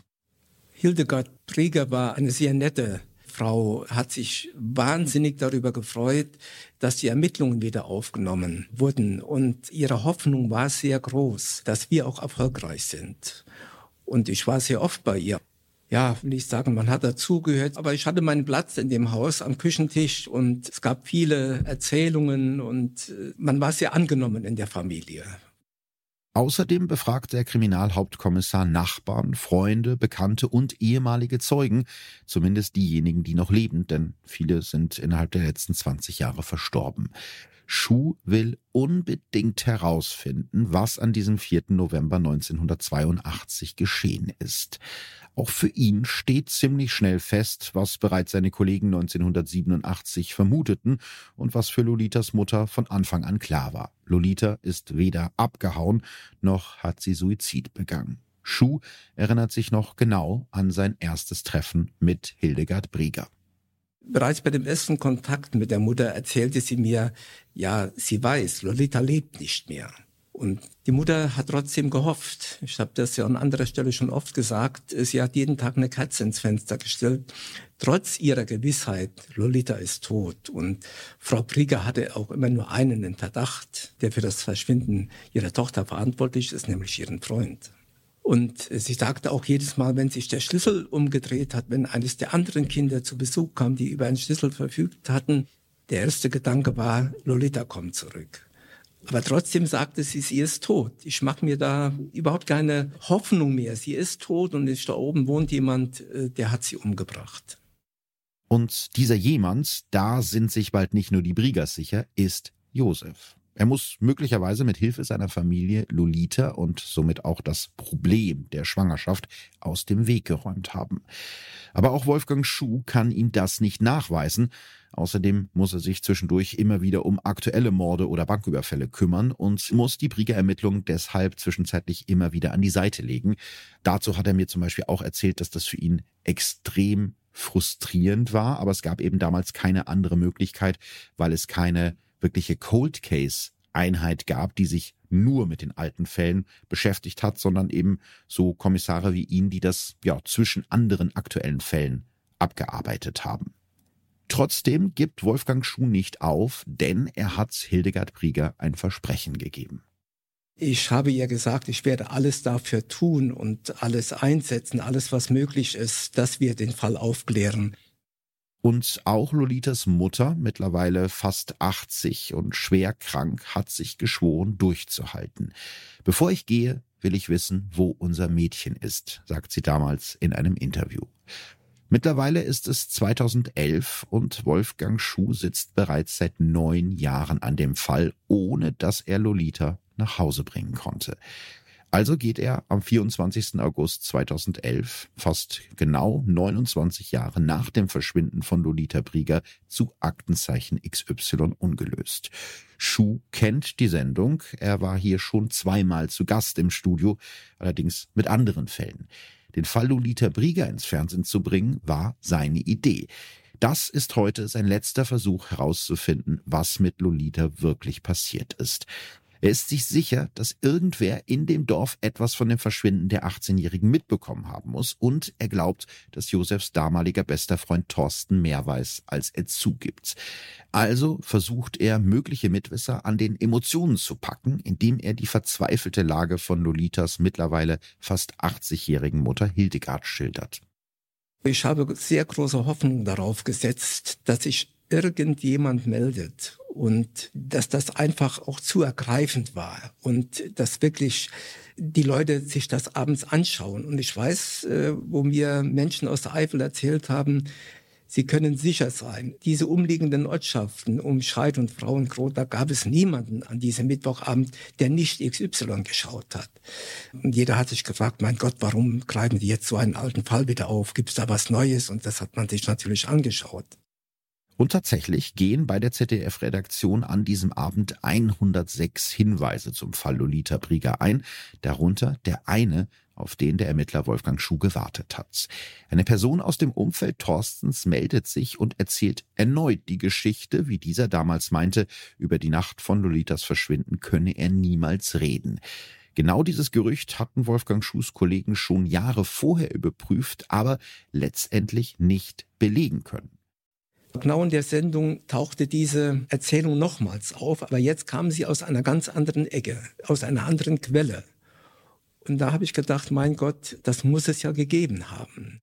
Hildegard Prieger war eine sehr nette Frau, hat sich wahnsinnig darüber gefreut, dass die Ermittlungen wieder aufgenommen wurden. Und ihre Hoffnung war sehr groß, dass wir auch erfolgreich sind. Und ich war sehr oft bei ihr ja, will ich sagen, man hat dazugehört. Aber ich hatte meinen Platz in dem Haus am Küchentisch und es gab viele Erzählungen und äh, man war sehr angenommen in der Familie. Außerdem befragt der Kriminalhauptkommissar Nachbarn, Freunde, Bekannte und ehemalige Zeugen, zumindest diejenigen, die noch leben, denn viele sind innerhalb der letzten 20 Jahre verstorben. Schuh will unbedingt herausfinden, was an diesem 4. November 1982 geschehen ist. Auch für ihn steht ziemlich schnell fest, was bereits seine Kollegen 1987 vermuteten und was für Lolitas Mutter von Anfang an klar war. Lolita ist weder abgehauen, noch hat sie Suizid begangen. Schuh erinnert sich noch genau an sein erstes Treffen mit Hildegard Brieger. Bereits bei dem ersten Kontakt mit der Mutter erzählte sie mir, ja, sie weiß, Lolita lebt nicht mehr. Und die Mutter hat trotzdem gehofft. Ich habe das ja an anderer Stelle schon oft gesagt. Sie hat jeden Tag eine Katze ins Fenster gestellt. Trotz ihrer Gewissheit, Lolita ist tot. Und Frau Krieger hatte auch immer nur einen in Verdacht, der für das Verschwinden ihrer Tochter verantwortlich ist, nämlich ihren Freund. Und sie sagte auch jedes Mal, wenn sich der Schlüssel umgedreht hat, wenn eines der anderen Kinder zu Besuch kam, die über einen Schlüssel verfügt hatten, der erste Gedanke war, Lolita kommt zurück. Aber trotzdem sagte sie, sie ist tot. Ich mache mir da überhaupt keine Hoffnung mehr. Sie ist tot und da oben wohnt jemand, äh, der hat sie umgebracht. Und dieser jemand, da sind sich bald nicht nur die Briegers sicher, ist Josef. Er muss möglicherweise mit Hilfe seiner Familie Lolita und somit auch das Problem der Schwangerschaft aus dem Weg geräumt haben. Aber auch Wolfgang Schuh kann ihm das nicht nachweisen. Außerdem muss er sich zwischendurch immer wieder um aktuelle Morde oder Banküberfälle kümmern und muss die Brieger Ermittlung deshalb zwischenzeitlich immer wieder an die Seite legen. Dazu hat er mir zum Beispiel auch erzählt, dass das für ihn extrem frustrierend war, aber es gab eben damals keine andere Möglichkeit, weil es keine wirkliche Cold Case Einheit gab, die sich nur mit den alten Fällen beschäftigt hat, sondern eben so Kommissare wie ihn, die das ja zwischen anderen aktuellen Fällen abgearbeitet haben. Trotzdem gibt Wolfgang Schuh nicht auf, denn er hat Hildegard Prieger ein Versprechen gegeben. Ich habe ihr gesagt, ich werde alles dafür tun und alles einsetzen, alles was möglich ist, dass wir den Fall aufklären. Und auch Lolitas Mutter, mittlerweile fast 80 und schwer krank, hat sich geschworen, durchzuhalten. Bevor ich gehe, will ich wissen, wo unser Mädchen ist, sagt sie damals in einem Interview. Mittlerweile ist es 2011 und Wolfgang Schuh sitzt bereits seit neun Jahren an dem Fall, ohne dass er Lolita nach Hause bringen konnte. Also geht er am 24. August 2011, fast genau 29 Jahre nach dem Verschwinden von Lolita Brieger, zu Aktenzeichen XY ungelöst. Schuh kennt die Sendung. Er war hier schon zweimal zu Gast im Studio, allerdings mit anderen Fällen. Den Fall Lolita Brieger ins Fernsehen zu bringen, war seine Idee. Das ist heute sein letzter Versuch herauszufinden, was mit Lolita wirklich passiert ist. Er ist sich sicher, dass irgendwer in dem Dorf etwas von dem Verschwinden der 18-Jährigen mitbekommen haben muss und er glaubt, dass Josefs damaliger bester Freund Thorsten mehr weiß, als er zugibt. Also versucht er, mögliche Mitwisser an den Emotionen zu packen, indem er die verzweifelte Lage von Lolitas mittlerweile fast 80-jährigen Mutter Hildegard schildert. Ich habe sehr große Hoffnung darauf gesetzt, dass sich irgendjemand meldet und dass das einfach auch zu ergreifend war und dass wirklich die Leute sich das abends anschauen. Und ich weiß, äh, wo mir Menschen aus der Eifel erzählt haben, Sie können sicher sein, diese umliegenden Ortschaften um Scheid und Frauenkrot, da gab es niemanden an diesem Mittwochabend, der nicht XY geschaut hat. Und jeder hat sich gefragt, mein Gott, warum greifen die jetzt so einen alten Fall wieder auf? Gibt es da was Neues? Und das hat man sich natürlich angeschaut. Und tatsächlich gehen bei der ZDF-Redaktion an diesem Abend 106 Hinweise zum Fall Lolita Brieger ein, darunter der eine, auf den der Ermittler Wolfgang Schuh gewartet hat. Eine Person aus dem Umfeld Thorstens meldet sich und erzählt erneut die Geschichte, wie dieser damals meinte, über die Nacht von Lolitas Verschwinden könne er niemals reden. Genau dieses Gerücht hatten Wolfgang Schuhs Kollegen schon Jahre vorher überprüft, aber letztendlich nicht belegen können. Genau in der Sendung tauchte diese Erzählung nochmals auf, aber jetzt kam sie aus einer ganz anderen Ecke, aus einer anderen Quelle. Und da habe ich gedacht, mein Gott, das muss es ja gegeben haben.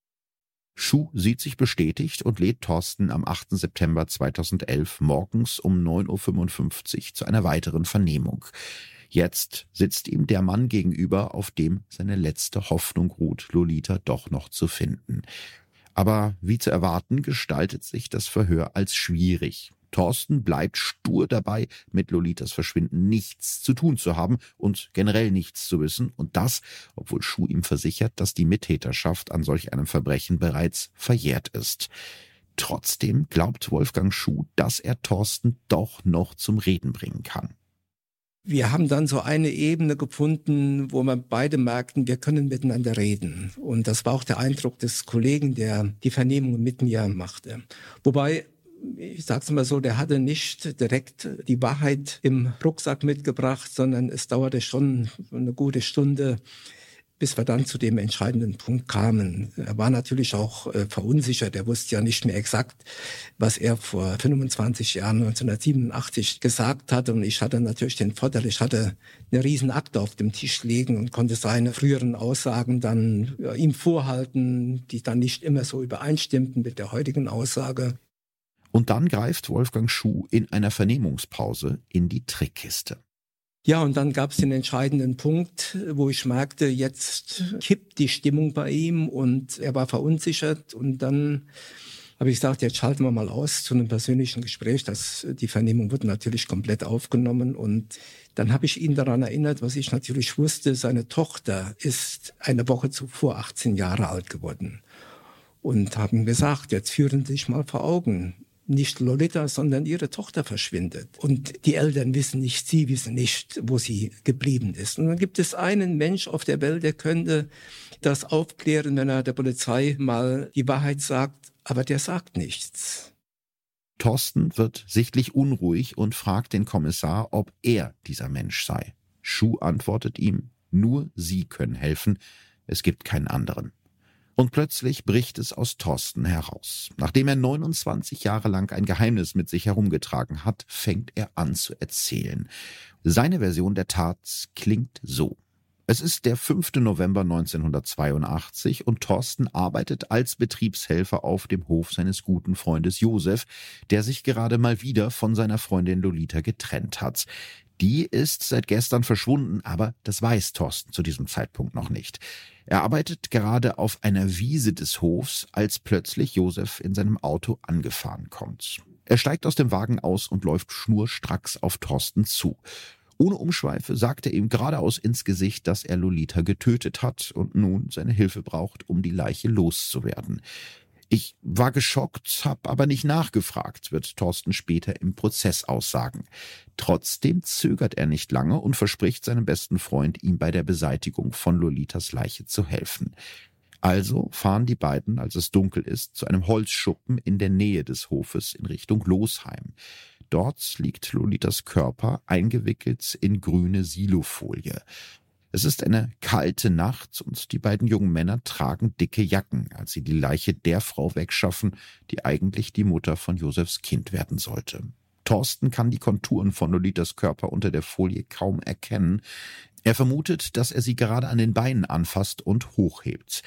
Schuh sieht sich bestätigt und lädt Thorsten am 8. September 2011 morgens um 9.55 Uhr zu einer weiteren Vernehmung. Jetzt sitzt ihm der Mann gegenüber, auf dem seine letzte Hoffnung ruht, Lolita doch noch zu finden. Aber wie zu erwarten, gestaltet sich das Verhör als schwierig. Thorsten bleibt stur dabei, mit Lolitas Verschwinden nichts zu tun zu haben und generell nichts zu wissen, und das, obwohl Schuh ihm versichert, dass die Mittäterschaft an solch einem Verbrechen bereits verjährt ist. Trotzdem glaubt Wolfgang Schuh, dass er Thorsten doch noch zum Reden bringen kann. Wir haben dann so eine Ebene gefunden, wo wir beide merkten, wir können miteinander reden. Und das war auch der Eindruck des Kollegen, der die Vernehmung mit mir machte. Wobei, ich sag's mal so, der hatte nicht direkt die Wahrheit im Rucksack mitgebracht, sondern es dauerte schon eine gute Stunde, bis wir dann zu dem entscheidenden Punkt kamen. Er war natürlich auch äh, verunsichert. Er wusste ja nicht mehr exakt, was er vor 25 Jahren, 1987, gesagt hatte. Und ich hatte natürlich den Vorteil, ich hatte eine riesen Akte auf dem Tisch liegen und konnte seine früheren Aussagen dann ja, ihm vorhalten, die dann nicht immer so übereinstimmten mit der heutigen Aussage. Und dann greift Wolfgang Schuh in einer Vernehmungspause in die Trickkiste. Ja, und dann gab es den entscheidenden Punkt, wo ich merkte, jetzt kippt die Stimmung bei ihm und er war verunsichert. Und dann habe ich gesagt, jetzt schalten wir mal aus zu einem persönlichen Gespräch. Das, die Vernehmung wurde natürlich komplett aufgenommen. Und dann habe ich ihn daran erinnert, was ich natürlich wusste, seine Tochter ist eine Woche zuvor 18 Jahre alt geworden. Und haben gesagt, jetzt führen Sie sich mal vor Augen, nicht Lolita, sondern ihre Tochter verschwindet. Und die Eltern wissen nicht, sie wissen nicht, wo sie geblieben ist. Und dann gibt es einen Mensch auf der Welt, der könnte das aufklären, wenn er der Polizei mal die Wahrheit sagt, aber der sagt nichts. Thorsten wird sichtlich unruhig und fragt den Kommissar, ob er dieser Mensch sei. Schuh antwortet ihm, nur Sie können helfen, es gibt keinen anderen. Und plötzlich bricht es aus Thorsten heraus. Nachdem er 29 Jahre lang ein Geheimnis mit sich herumgetragen hat, fängt er an zu erzählen. Seine Version der Tat klingt so. Es ist der 5. November 1982 und Thorsten arbeitet als Betriebshelfer auf dem Hof seines guten Freundes Josef, der sich gerade mal wieder von seiner Freundin Lolita getrennt hat. Die ist seit gestern verschwunden, aber das weiß Thorsten zu diesem Zeitpunkt noch nicht. Er arbeitet gerade auf einer Wiese des Hofs, als plötzlich Josef in seinem Auto angefahren kommt. Er steigt aus dem Wagen aus und läuft schnurstracks auf Thorsten zu. Ohne Umschweife sagt er ihm geradeaus ins Gesicht, dass er Lolita getötet hat und nun seine Hilfe braucht, um die Leiche loszuwerden. Ich war geschockt, hab aber nicht nachgefragt, wird Thorsten später im Prozess aussagen. Trotzdem zögert er nicht lange und verspricht seinem besten Freund, ihm bei der Beseitigung von Lolitas Leiche zu helfen. Also fahren die beiden, als es dunkel ist, zu einem Holzschuppen in der Nähe des Hofes in Richtung Losheim. Dort liegt Lolitas Körper eingewickelt in grüne Silofolie. Es ist eine kalte Nacht und die beiden jungen Männer tragen dicke Jacken, als sie die Leiche der Frau wegschaffen, die eigentlich die Mutter von Josefs Kind werden sollte. Thorsten kann die Konturen von Lolitas Körper unter der Folie kaum erkennen. Er vermutet, dass er sie gerade an den Beinen anfasst und hochhebt.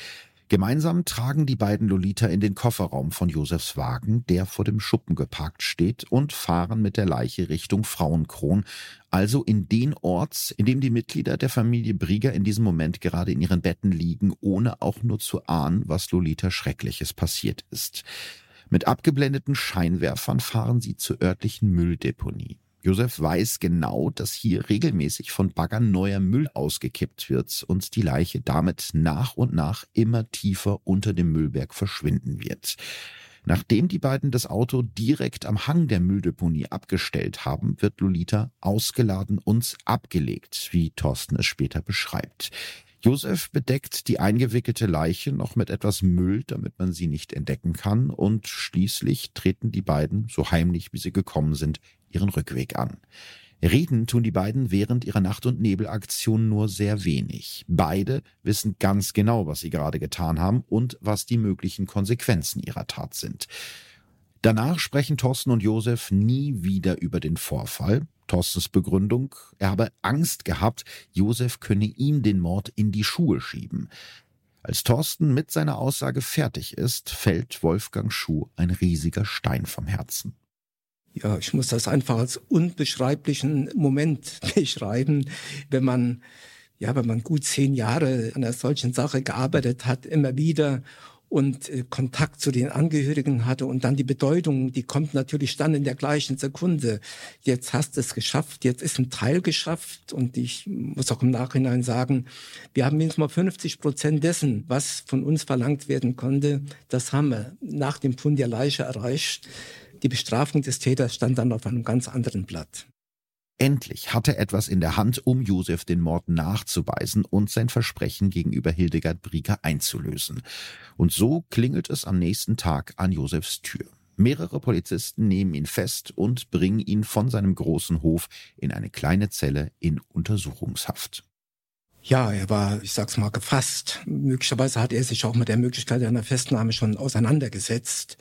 Gemeinsam tragen die beiden Lolita in den Kofferraum von Josefs Wagen, der vor dem Schuppen geparkt steht, und fahren mit der Leiche Richtung Frauenkron, also in den Ort, in dem die Mitglieder der Familie Brieger in diesem Moment gerade in ihren Betten liegen, ohne auch nur zu ahnen, was Lolita Schreckliches passiert ist. Mit abgeblendeten Scheinwerfern fahren sie zur örtlichen Mülldeponie. Josef weiß genau, dass hier regelmäßig von Baggern neuer Müll ausgekippt wird und die Leiche damit nach und nach immer tiefer unter dem Müllberg verschwinden wird. Nachdem die beiden das Auto direkt am Hang der Mülldeponie abgestellt haben, wird Lolita ausgeladen und abgelegt, wie Thorsten es später beschreibt. Josef bedeckt die eingewickelte Leiche noch mit etwas Müll, damit man sie nicht entdecken kann, und schließlich treten die beiden, so heimlich wie sie gekommen sind, ihren Rückweg an. Reden tun die beiden während ihrer Nacht- und Nebelaktion nur sehr wenig. Beide wissen ganz genau, was sie gerade getan haben und was die möglichen Konsequenzen ihrer Tat sind. Danach sprechen Thorsten und Josef nie wieder über den Vorfall. Thorstens Begründung, er habe Angst gehabt, Josef könne ihm den Mord in die Schuhe schieben. Als Thorsten mit seiner Aussage fertig ist, fällt Wolfgang Schuh ein riesiger Stein vom Herzen. Ja, ich muss das einfach als unbeschreiblichen Moment beschreiben, wenn man, ja, wenn man gut zehn Jahre an einer solchen Sache gearbeitet hat, immer wieder und äh, Kontakt zu den Angehörigen hatte und dann die Bedeutung, die kommt natürlich dann in der gleichen Sekunde. Jetzt hast du es geschafft, jetzt ist ein Teil geschafft und ich muss auch im Nachhinein sagen, wir haben mindestens mal 50 Prozent dessen, was von uns verlangt werden konnte, das haben wir nach dem Fund der Leiche erreicht. Die Bestrafung des Täters stand dann auf einem ganz anderen Blatt. Endlich hatte er etwas in der Hand, um Josef den Mord nachzuweisen und sein Versprechen gegenüber Hildegard Brieger einzulösen. Und so klingelt es am nächsten Tag an Josefs Tür. Mehrere Polizisten nehmen ihn fest und bringen ihn von seinem großen Hof in eine kleine Zelle in Untersuchungshaft. Ja, er war, ich sag's mal, gefasst. Möglicherweise hat er sich auch mit der Möglichkeit einer Festnahme schon auseinandergesetzt.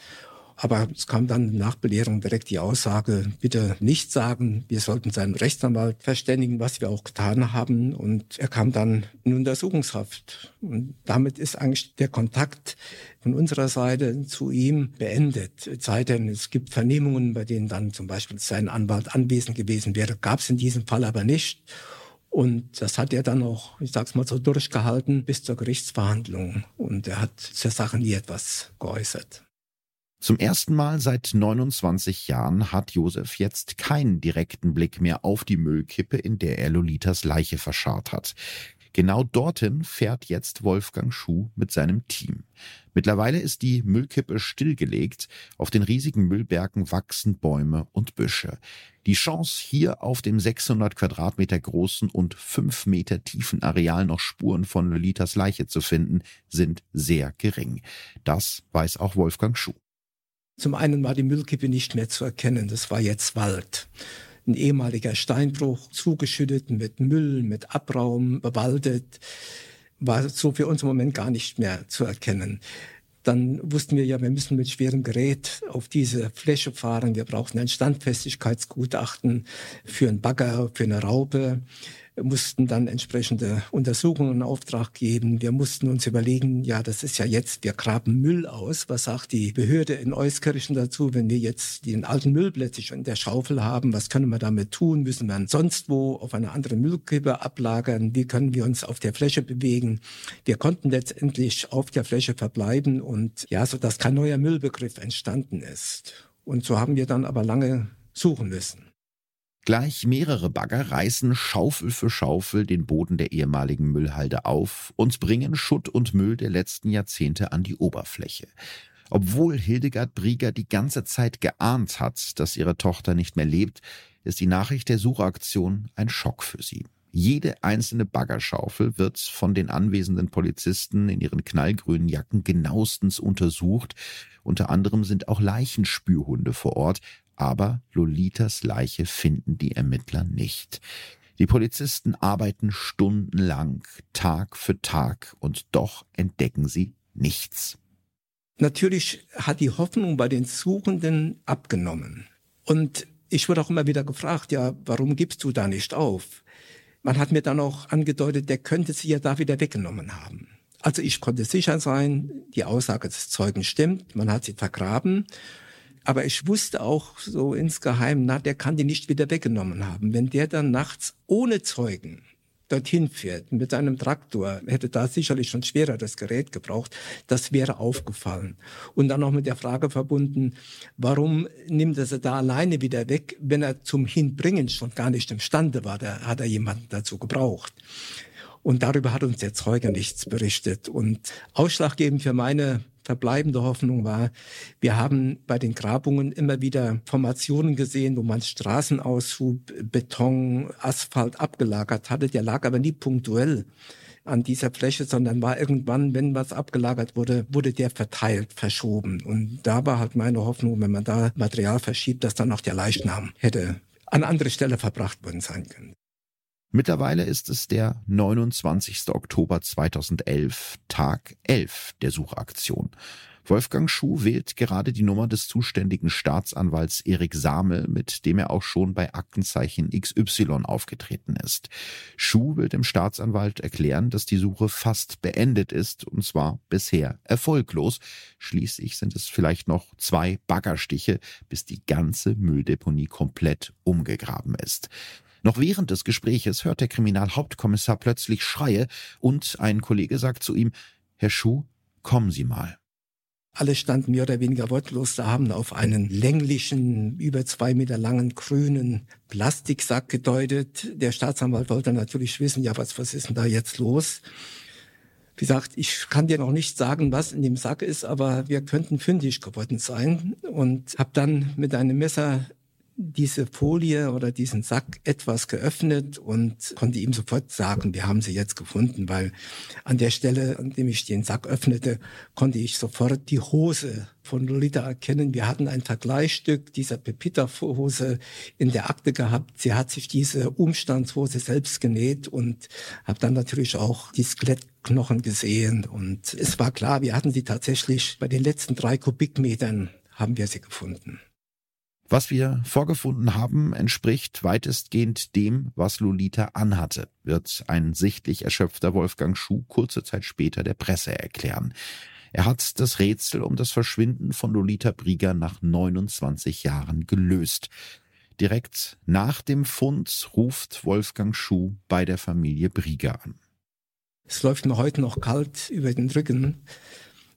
Aber es kam dann nach Belehrung direkt die Aussage, bitte nicht sagen, wir sollten seinen Rechtsanwalt verständigen, was wir auch getan haben. Und er kam dann in Untersuchungshaft. Und damit ist eigentlich der Kontakt von unserer Seite zu ihm beendet. Es sei denn, es gibt Vernehmungen, bei denen dann zum Beispiel sein Anwalt anwesend gewesen wäre. Gab es in diesem Fall aber nicht. Und das hat er dann auch, ich sag's mal so, durchgehalten bis zur Gerichtsverhandlung. Und er hat zur Sache nie etwas geäußert. Zum ersten Mal seit 29 Jahren hat Josef jetzt keinen direkten Blick mehr auf die Müllkippe, in der er Lolitas Leiche verscharrt hat. Genau dorthin fährt jetzt Wolfgang Schuh mit seinem Team. Mittlerweile ist die Müllkippe stillgelegt. Auf den riesigen Müllbergen wachsen Bäume und Büsche. Die Chance, hier auf dem 600 Quadratmeter großen und 5 Meter tiefen Areal noch Spuren von Lolitas Leiche zu finden, sind sehr gering. Das weiß auch Wolfgang Schuh. Zum einen war die Müllkippe nicht mehr zu erkennen, das war jetzt Wald. Ein ehemaliger Steinbruch, zugeschüttet mit Müll, mit Abraum, bewaldet, war so für uns im Moment gar nicht mehr zu erkennen. Dann wussten wir ja, wir müssen mit schwerem Gerät auf diese Fläche fahren. Wir brauchten ein Standfestigkeitsgutachten für einen Bagger, für eine Raupe mussten dann entsprechende Untersuchungen in Auftrag geben. Wir mussten uns überlegen, ja, das ist ja jetzt, wir graben Müll aus. Was sagt die Behörde in Euskirchen dazu, wenn wir jetzt den alten Müll plötzlich in der Schaufel haben? Was können wir damit tun? Müssen wir sonst wo auf einer anderen Müllkippe ablagern? Wie können wir uns auf der Fläche bewegen? Wir konnten letztendlich auf der Fläche verbleiben und ja, so dass kein neuer Müllbegriff entstanden ist. Und so haben wir dann aber lange suchen müssen. Gleich mehrere Bagger reißen Schaufel für Schaufel den Boden der ehemaligen Müllhalde auf und bringen Schutt und Müll der letzten Jahrzehnte an die Oberfläche. Obwohl Hildegard Brieger die ganze Zeit geahnt hat, dass ihre Tochter nicht mehr lebt, ist die Nachricht der Suchaktion ein Schock für sie. Jede einzelne Baggerschaufel wird von den anwesenden Polizisten in ihren knallgrünen Jacken genauestens untersucht. Unter anderem sind auch Leichenspürhunde vor Ort, aber Lolitas Leiche finden die Ermittler nicht. Die Polizisten arbeiten stundenlang, Tag für Tag, und doch entdecken sie nichts. Natürlich hat die Hoffnung bei den Suchenden abgenommen. Und ich wurde auch immer wieder gefragt, ja, warum gibst du da nicht auf? Man hat mir dann auch angedeutet, der könnte sie ja da wieder weggenommen haben. Also ich konnte sicher sein, die Aussage des Zeugen stimmt, man hat sie vergraben aber ich wusste auch so insgeheim, na, der kann die nicht wieder weggenommen haben. Wenn der dann nachts ohne Zeugen dorthin fährt mit seinem Traktor, hätte da sicherlich schon schwereres Gerät gebraucht, das wäre aufgefallen. Und dann noch mit der Frage verbunden, warum nimmt er sie da alleine wieder weg, wenn er zum Hinbringen schon gar nicht imstande war, da hat er jemanden dazu gebraucht. Und darüber hat uns der Zeuge nichts berichtet. Und ausschlaggebend für meine verbleibende Hoffnung war, wir haben bei den Grabungen immer wieder Formationen gesehen, wo man Straßenaushub, Beton, Asphalt abgelagert hatte. Der lag aber nie punktuell an dieser Fläche, sondern war irgendwann, wenn was abgelagert wurde, wurde der verteilt, verschoben. Und da war halt meine Hoffnung, wenn man da Material verschiebt, dass dann auch der Leichnam hätte an andere Stelle verbracht worden sein können. Mittlerweile ist es der 29. Oktober 2011, Tag 11 der Suchaktion. Wolfgang Schuh wählt gerade die Nummer des zuständigen Staatsanwalts Erik Samel, mit dem er auch schon bei Aktenzeichen XY aufgetreten ist. Schuh will dem Staatsanwalt erklären, dass die Suche fast beendet ist, und zwar bisher erfolglos. Schließlich sind es vielleicht noch zwei Baggerstiche, bis die ganze Mülldeponie komplett umgegraben ist. Noch während des Gespräches hört der Kriminalhauptkommissar plötzlich Schreie und ein Kollege sagt zu ihm, Herr Schuh, kommen Sie mal. Alle standen mehr oder weniger wortlos da, haben auf einen länglichen, über zwei Meter langen, grünen Plastiksack gedeutet. Der Staatsanwalt wollte natürlich wissen, ja, was, was ist denn da jetzt los? Wie gesagt, ich kann dir noch nicht sagen, was in dem Sack ist, aber wir könnten fündig geworden sein. Und habe dann mit einem Messer diese Folie oder diesen Sack etwas geöffnet und konnte ihm sofort sagen, wir haben sie jetzt gefunden, weil an der Stelle, an dem ich den Sack öffnete, konnte ich sofort die Hose von Lolita erkennen. Wir hatten ein Vergleichsstück dieser Pepita-Hose in der Akte gehabt. Sie hat sich diese Umstandshose selbst genäht und habe dann natürlich auch die Skelettknochen gesehen. Und es war klar, wir hatten sie tatsächlich bei den letzten drei Kubikmetern haben wir sie gefunden. Was wir vorgefunden haben, entspricht weitestgehend dem, was Lolita anhatte, wird ein sichtlich erschöpfter Wolfgang Schuh kurze Zeit später der Presse erklären. Er hat das Rätsel um das Verschwinden von Lolita Brieger nach 29 Jahren gelöst. Direkt nach dem Fund ruft Wolfgang Schuh bei der Familie Brieger an. Es läuft mir heute noch kalt über den Rücken,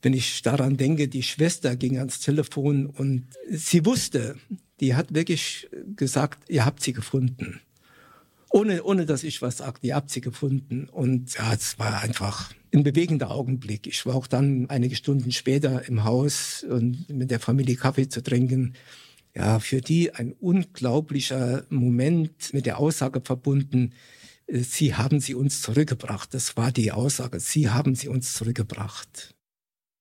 wenn ich daran denke, die Schwester ging ans Telefon und sie wusste, die hat wirklich gesagt, ihr habt sie gefunden. Ohne, ohne dass ich was sagte, ihr habt sie gefunden. Und ja, es war einfach ein bewegender Augenblick. Ich war auch dann einige Stunden später im Haus und mit der Familie Kaffee zu trinken. Ja, für die ein unglaublicher Moment mit der Aussage verbunden, äh, Sie haben sie uns zurückgebracht. Das war die Aussage. Sie haben sie uns zurückgebracht.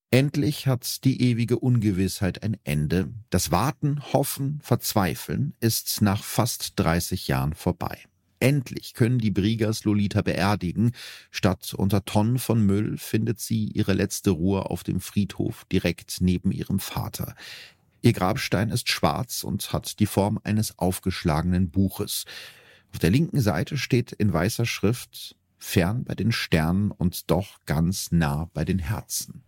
Endlich hat die ewige Ungewissheit ein Ende. Das Warten, Hoffen, Verzweifeln ist nach fast 30 Jahren vorbei. Endlich können die Briegers Lolita beerdigen. Statt unter Tonnen von Müll findet sie ihre letzte Ruhe auf dem Friedhof direkt neben ihrem Vater. Ihr Grabstein ist schwarz und hat die Form eines aufgeschlagenen Buches. Auf der linken Seite steht in weißer Schrift fern bei den Sternen und doch ganz nah bei den Herzen.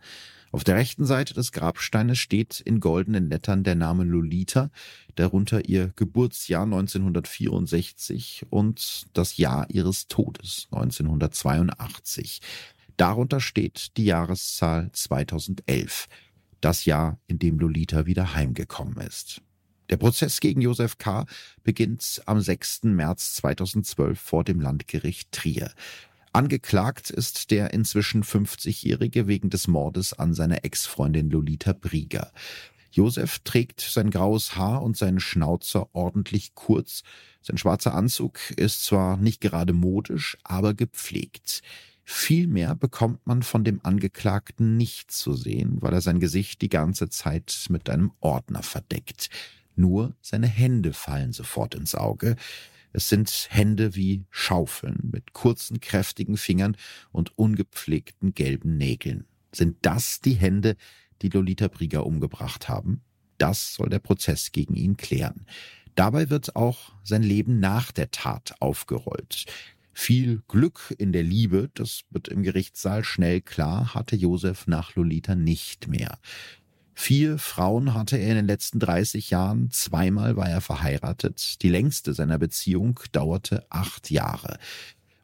Auf der rechten Seite des Grabsteines steht in goldenen Lettern der Name Lolita, darunter ihr Geburtsjahr 1964 und das Jahr ihres Todes 1982. Darunter steht die Jahreszahl 2011, das Jahr, in dem Lolita wieder heimgekommen ist. Der Prozess gegen Josef K. beginnt am 6. März 2012 vor dem Landgericht Trier. Angeklagt ist der inzwischen 50-Jährige wegen des Mordes an seiner Ex-Freundin Lolita Brieger. Josef trägt sein graues Haar und seinen Schnauzer ordentlich kurz. Sein schwarzer Anzug ist zwar nicht gerade modisch, aber gepflegt. Vielmehr bekommt man von dem Angeklagten nicht zu sehen, weil er sein Gesicht die ganze Zeit mit einem Ordner verdeckt. Nur seine Hände fallen sofort ins Auge. Es sind Hände wie Schaufeln mit kurzen, kräftigen Fingern und ungepflegten gelben Nägeln. Sind das die Hände, die Lolita Brieger umgebracht haben? Das soll der Prozess gegen ihn klären. Dabei wird auch sein Leben nach der Tat aufgerollt. Viel Glück in der Liebe, das wird im Gerichtssaal schnell klar, hatte Josef nach Lolita nicht mehr. Vier Frauen hatte er in den letzten 30 Jahren, zweimal war er verheiratet. Die längste seiner Beziehung dauerte acht Jahre.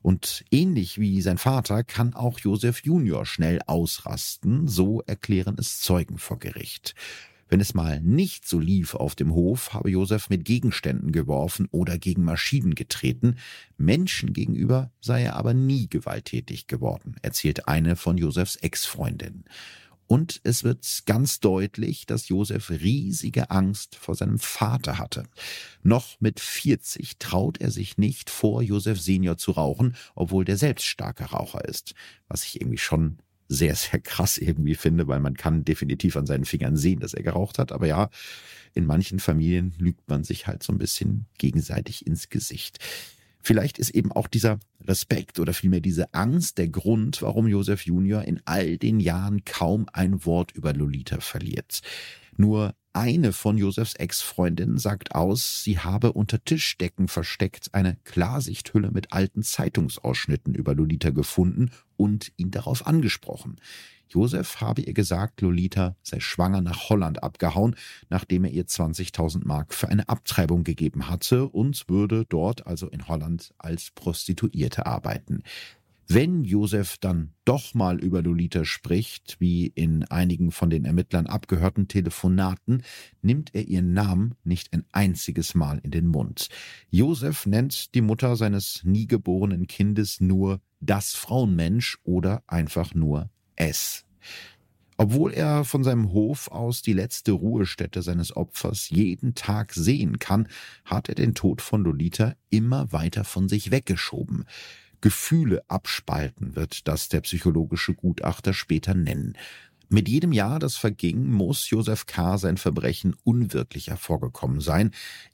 Und ähnlich wie sein Vater kann auch Josef Junior schnell ausrasten, so erklären es Zeugen vor Gericht. Wenn es mal nicht so lief auf dem Hof, habe Josef mit Gegenständen geworfen oder gegen Maschinen getreten. Menschen gegenüber sei er aber nie gewalttätig geworden, erzählt eine von Josefs Ex-Freundinnen. Und es wird ganz deutlich, dass Josef riesige Angst vor seinem Vater hatte. Noch mit 40 traut er sich nicht vor Josef Senior zu rauchen, obwohl der selbst starker Raucher ist. Was ich irgendwie schon sehr, sehr krass irgendwie finde, weil man kann definitiv an seinen Fingern sehen, dass er geraucht hat. Aber ja, in manchen Familien lügt man sich halt so ein bisschen gegenseitig ins Gesicht. Vielleicht ist eben auch dieser Respekt oder vielmehr diese Angst der Grund, warum Josef Junior in all den Jahren kaum ein Wort über Lolita verliert. Nur eine von Josefs Ex-Freundinnen sagt aus, sie habe unter Tischdecken versteckt eine Klarsichthülle mit alten Zeitungsausschnitten über Lolita gefunden und ihn darauf angesprochen. Josef habe ihr gesagt, Lolita sei schwanger nach Holland abgehauen, nachdem er ihr 20.000 Mark für eine Abtreibung gegeben hatte und würde dort, also in Holland, als Prostituierte arbeiten. Wenn Josef dann doch mal über Lolita spricht, wie in einigen von den Ermittlern abgehörten Telefonaten, nimmt er ihren Namen nicht ein einziges Mal in den Mund. Josef nennt die Mutter seines nie geborenen Kindes nur das Frauenmensch oder einfach nur S. Obwohl er von seinem Hof aus die letzte Ruhestätte seines Opfers jeden Tag sehen kann, hat er den Tod von Lolita immer weiter von sich weggeschoben. Gefühle abspalten wird das der psychologische Gutachter später nennen. Mit jedem Jahr, das verging, muss Josef K. sein Verbrechen unwirklicher vorgekommen sein,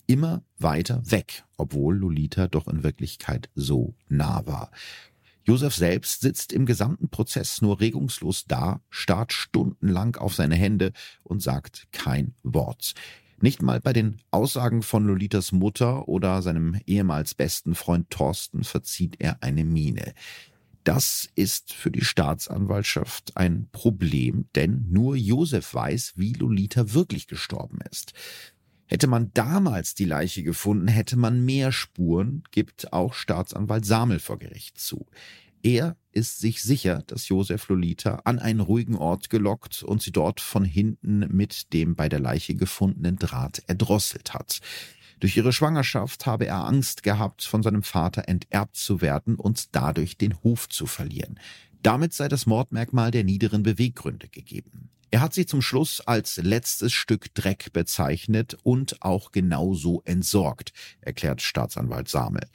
immer weiter weg, obwohl Lolita doch in Wirklichkeit so nah war. Josef selbst sitzt im gesamten Prozess nur regungslos da, starrt stundenlang auf seine Hände und sagt kein Wort. Nicht mal bei den Aussagen von Lolitas Mutter oder seinem ehemals besten Freund Thorsten verzieht er eine Miene. Das ist für die Staatsanwaltschaft ein Problem, denn nur Josef weiß, wie Lolita wirklich gestorben ist. Hätte man damals die Leiche gefunden, hätte man mehr Spuren, gibt auch Staatsanwalt Samel vor Gericht zu. Er ist sich sicher, dass Josef Lolita an einen ruhigen Ort gelockt und sie dort von hinten mit dem bei der Leiche gefundenen Draht erdrosselt hat. Durch ihre Schwangerschaft habe er Angst gehabt, von seinem Vater enterbt zu werden und dadurch den Hof zu verlieren. Damit sei das Mordmerkmal der niederen Beweggründe gegeben. Er hat sie zum Schluss als letztes Stück Dreck bezeichnet und auch genauso entsorgt, erklärt Staatsanwalt Samel.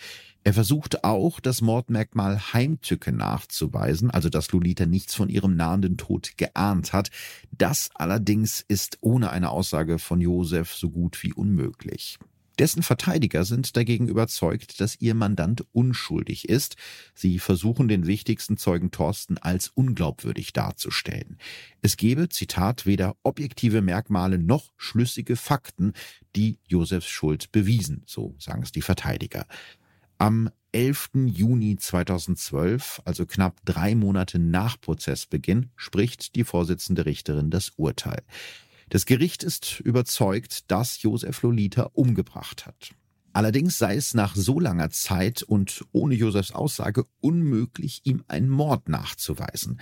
Er versucht auch, das Mordmerkmal Heimtücke nachzuweisen, also dass Lolita nichts von ihrem nahenden Tod geahnt hat. Das allerdings ist ohne eine Aussage von Josef so gut wie unmöglich. Dessen Verteidiger sind dagegen überzeugt, dass ihr Mandant unschuldig ist. Sie versuchen den wichtigsten Zeugen Thorsten als unglaubwürdig darzustellen. Es gebe, Zitat, weder objektive Merkmale noch schlüssige Fakten, die Josefs Schuld bewiesen, so sagen es die Verteidiger. Am 11. Juni 2012, also knapp drei Monate nach Prozessbeginn, spricht die Vorsitzende Richterin das Urteil. Das Gericht ist überzeugt, dass Josef Lolita umgebracht hat. Allerdings sei es nach so langer Zeit und ohne Josefs Aussage unmöglich, ihm einen Mord nachzuweisen.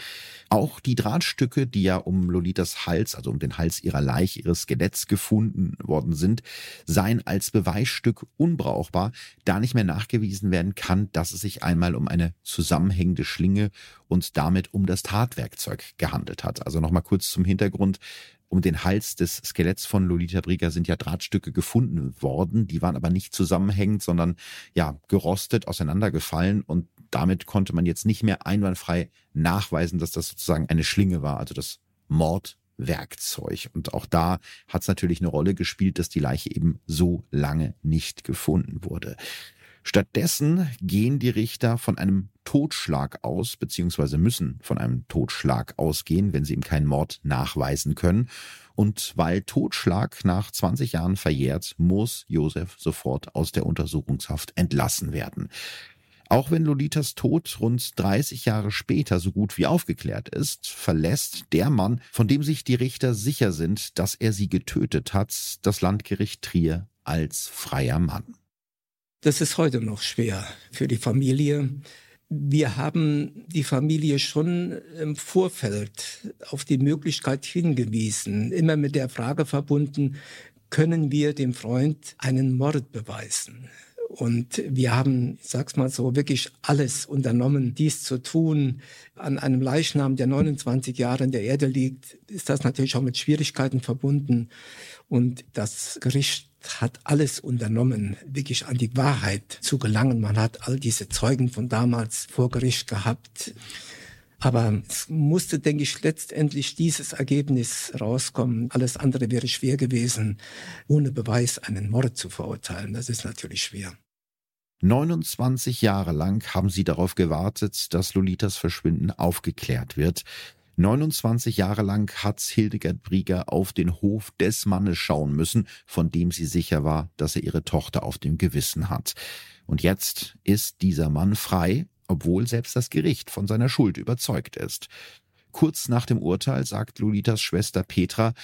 Auch die Drahtstücke, die ja um Lolitas Hals, also um den Hals ihrer Leiche, ihres Skeletts gefunden worden sind, seien als Beweisstück unbrauchbar, da nicht mehr nachgewiesen werden kann, dass es sich einmal um eine zusammenhängende Schlinge und damit um das Tatwerkzeug gehandelt hat. Also nochmal kurz zum Hintergrund um den Hals des Skeletts von Lolita Brieger sind ja Drahtstücke gefunden worden. Die waren aber nicht zusammenhängend, sondern ja, gerostet, auseinandergefallen und damit konnte man jetzt nicht mehr einwandfrei nachweisen, dass das sozusagen eine Schlinge war, also das Mordwerkzeug. Und auch da hat es natürlich eine Rolle gespielt, dass die Leiche eben so lange nicht gefunden wurde. Stattdessen gehen die Richter von einem Totschlag aus, beziehungsweise müssen von einem Totschlag ausgehen, wenn sie ihm keinen Mord nachweisen können. Und weil Totschlag nach 20 Jahren verjährt, muss Josef sofort aus der Untersuchungshaft entlassen werden. Auch wenn Lolitas Tod rund 30 Jahre später so gut wie aufgeklärt ist, verlässt der Mann, von dem sich die Richter sicher sind, dass er sie getötet hat, das Landgericht Trier als freier Mann. Das ist heute noch schwer für die Familie. Wir haben die Familie schon im Vorfeld auf die Möglichkeit hingewiesen, immer mit der Frage verbunden, können wir dem Freund einen Mord beweisen? Und wir haben, ich sag's mal so, wirklich alles unternommen, dies zu tun. An einem Leichnam, der 29 Jahre in der Erde liegt, ist das natürlich auch mit Schwierigkeiten verbunden. Und das Gericht hat alles unternommen, wirklich an die Wahrheit zu gelangen. Man hat all diese Zeugen von damals vor Gericht gehabt. Aber es musste, denke ich, letztendlich dieses Ergebnis rauskommen. Alles andere wäre schwer gewesen, ohne Beweis einen Mord zu verurteilen. Das ist natürlich schwer. 29 Jahre lang haben sie darauf gewartet, dass Lolitas Verschwinden aufgeklärt wird. 29 Jahre lang hat Hildegard Brieger auf den Hof des Mannes schauen müssen, von dem sie sicher war, dass er ihre Tochter auf dem Gewissen hat. Und jetzt ist dieser Mann frei, obwohl selbst das Gericht von seiner Schuld überzeugt ist. Kurz nach dem Urteil sagt Lolitas Schwester Petra,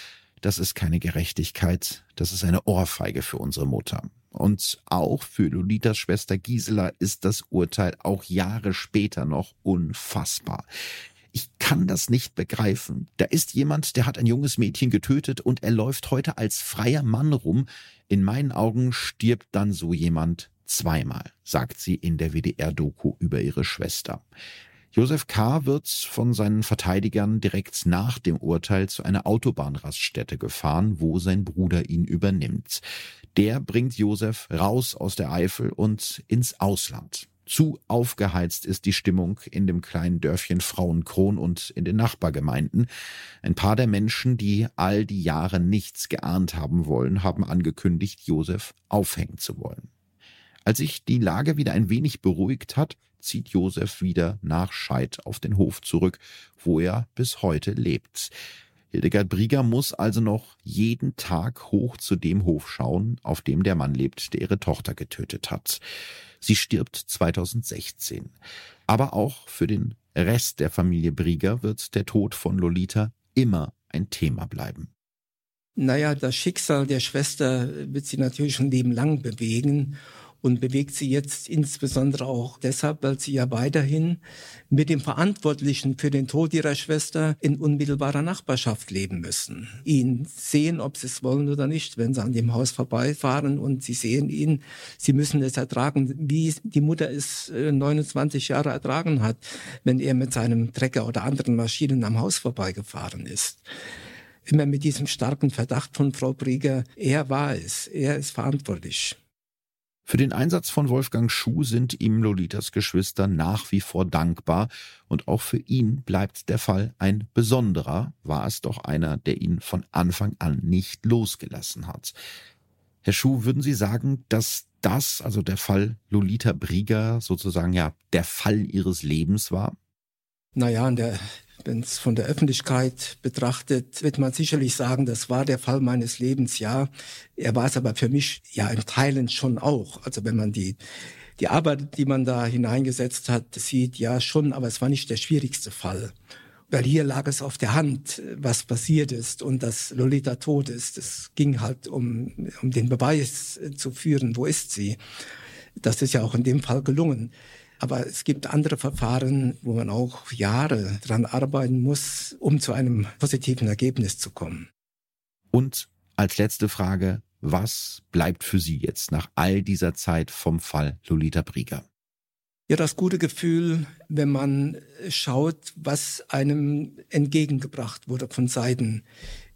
das ist keine Gerechtigkeit, das ist eine Ohrfeige für unsere Mutter. Und auch für Lolitas Schwester Gisela ist das Urteil auch Jahre später noch unfassbar. Ich kann das nicht begreifen. Da ist jemand, der hat ein junges Mädchen getötet und er läuft heute als freier Mann rum. In meinen Augen stirbt dann so jemand zweimal, sagt sie in der WDR-Doku über ihre Schwester. Josef K. wird von seinen Verteidigern direkt nach dem Urteil zu einer Autobahnraststätte gefahren, wo sein Bruder ihn übernimmt. Der bringt Josef raus aus der Eifel und ins Ausland. Zu aufgeheizt ist die Stimmung in dem kleinen Dörfchen Frauenkron und in den Nachbargemeinden. Ein paar der Menschen, die all die Jahre nichts geahnt haben wollen, haben angekündigt, Josef aufhängen zu wollen. Als sich die Lage wieder ein wenig beruhigt hat, zieht Josef wieder nach Scheid auf den Hof zurück, wo er bis heute lebt. Hildegard Brieger muss also noch jeden Tag hoch zu dem Hof schauen, auf dem der Mann lebt, der ihre Tochter getötet hat. Sie stirbt 2016. Aber auch für den Rest der Familie Brieger wird der Tod von Lolita immer ein Thema bleiben. Naja, das Schicksal der Schwester wird sie natürlich schon Leben lang bewegen und bewegt sie jetzt insbesondere auch deshalb, weil sie ja weiterhin mit dem Verantwortlichen für den Tod ihrer Schwester in unmittelbarer Nachbarschaft leben müssen. Ihn sehen, ob sie es wollen oder nicht, wenn sie an dem Haus vorbeifahren und sie sehen ihn, sie müssen es ertragen, wie die Mutter es 29 äh, Jahre ertragen hat, wenn er mit seinem Trecker oder anderen Maschinen am Haus vorbeigefahren ist immer mit diesem starken Verdacht von Frau Brieger, er war es, er ist verantwortlich. Für den Einsatz von Wolfgang Schuh sind ihm Lolitas Geschwister nach wie vor dankbar und auch für ihn bleibt der Fall ein besonderer, war es doch einer, der ihn von Anfang an nicht losgelassen hat. Herr Schuh, würden Sie sagen, dass das, also der Fall Lolita Brieger, sozusagen ja der Fall Ihres Lebens war? Naja, wenn es von der Öffentlichkeit betrachtet, wird man sicherlich sagen, das war der Fall meines Lebens, ja. Er war es aber für mich ja in Teilen schon auch. Also wenn man die, die Arbeit, die man da hineingesetzt hat, sieht, ja schon, aber es war nicht der schwierigste Fall. Weil hier lag es auf der Hand, was passiert ist und dass Lolita tot ist. Es ging halt um, um den Beweis zu führen, wo ist sie. Das ist ja auch in dem Fall gelungen. Aber es gibt andere Verfahren, wo man auch Jahre dran arbeiten muss, um zu einem positiven Ergebnis zu kommen. Und als letzte Frage, was bleibt für Sie jetzt nach all dieser Zeit vom Fall Lolita Brieger? Ja, das gute Gefühl, wenn man schaut, was einem entgegengebracht wurde von Seiten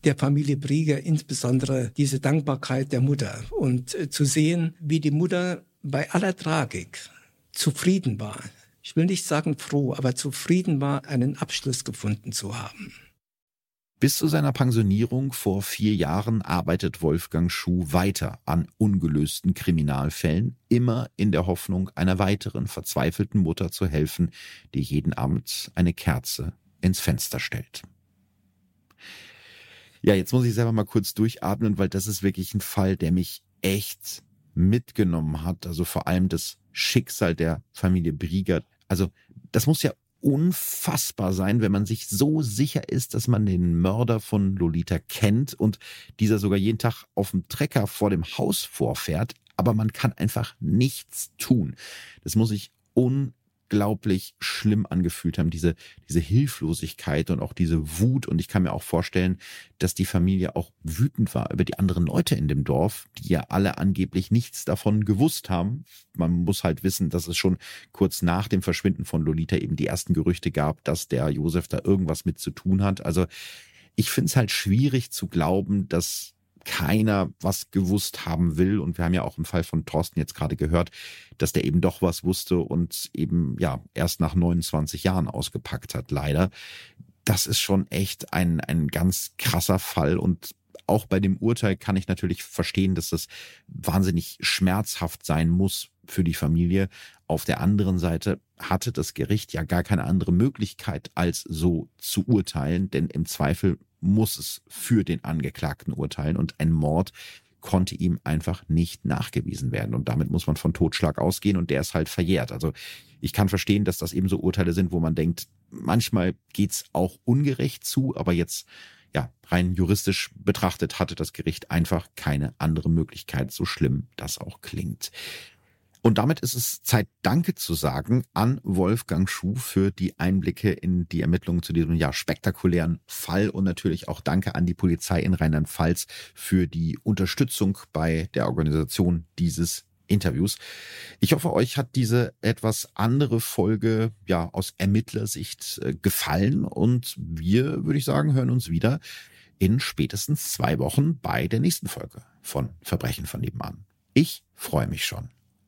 der Familie Brieger, insbesondere diese Dankbarkeit der Mutter und zu sehen, wie die Mutter bei aller Tragik zufrieden war. Ich will nicht sagen froh, aber zufrieden war, einen Abschluss gefunden zu haben. Bis zu seiner Pensionierung vor vier Jahren arbeitet Wolfgang Schuh weiter an ungelösten Kriminalfällen, immer in der Hoffnung, einer weiteren verzweifelten Mutter zu helfen, die jeden Abend eine Kerze ins Fenster stellt. Ja, jetzt muss ich selber mal kurz durchatmen, weil das ist wirklich ein Fall, der mich echt mitgenommen hat. Also vor allem das Schicksal der Familie Brieger. Also das muss ja unfassbar sein, wenn man sich so sicher ist, dass man den Mörder von Lolita kennt und dieser sogar jeden Tag auf dem Trecker vor dem Haus vorfährt, aber man kann einfach nichts tun. Das muss ich un unglaublich schlimm angefühlt haben, diese, diese Hilflosigkeit und auch diese Wut. Und ich kann mir auch vorstellen, dass die Familie auch wütend war über die anderen Leute in dem Dorf, die ja alle angeblich nichts davon gewusst haben. Man muss halt wissen, dass es schon kurz nach dem Verschwinden von Lolita eben die ersten Gerüchte gab, dass der Josef da irgendwas mit zu tun hat. Also ich finde es halt schwierig zu glauben, dass keiner was gewusst haben will. Und wir haben ja auch im Fall von Thorsten jetzt gerade gehört, dass der eben doch was wusste und eben ja erst nach 29 Jahren ausgepackt hat, leider. Das ist schon echt ein, ein ganz krasser Fall und auch bei dem Urteil kann ich natürlich verstehen, dass das wahnsinnig schmerzhaft sein muss für die Familie. Auf der anderen Seite hatte das Gericht ja gar keine andere Möglichkeit, als so zu urteilen, denn im Zweifel muss es für den Angeklagten urteilen und ein Mord konnte ihm einfach nicht nachgewiesen werden. Und damit muss man von Totschlag ausgehen und der ist halt verjährt. Also ich kann verstehen, dass das eben so Urteile sind, wo man denkt, manchmal geht's auch ungerecht zu, aber jetzt ja, rein juristisch betrachtet hatte das Gericht einfach keine andere Möglichkeit, so schlimm das auch klingt. Und damit ist es Zeit, Danke zu sagen an Wolfgang Schuh für die Einblicke in die Ermittlungen zu diesem ja spektakulären Fall und natürlich auch Danke an die Polizei in Rheinland-Pfalz für die Unterstützung bei der Organisation dieses Interviews. Ich hoffe, euch hat diese etwas andere Folge ja aus Ermittlersicht äh, gefallen und wir, würde ich sagen, hören uns wieder in spätestens zwei Wochen bei der nächsten Folge von Verbrechen von nebenan. Ich freue mich schon.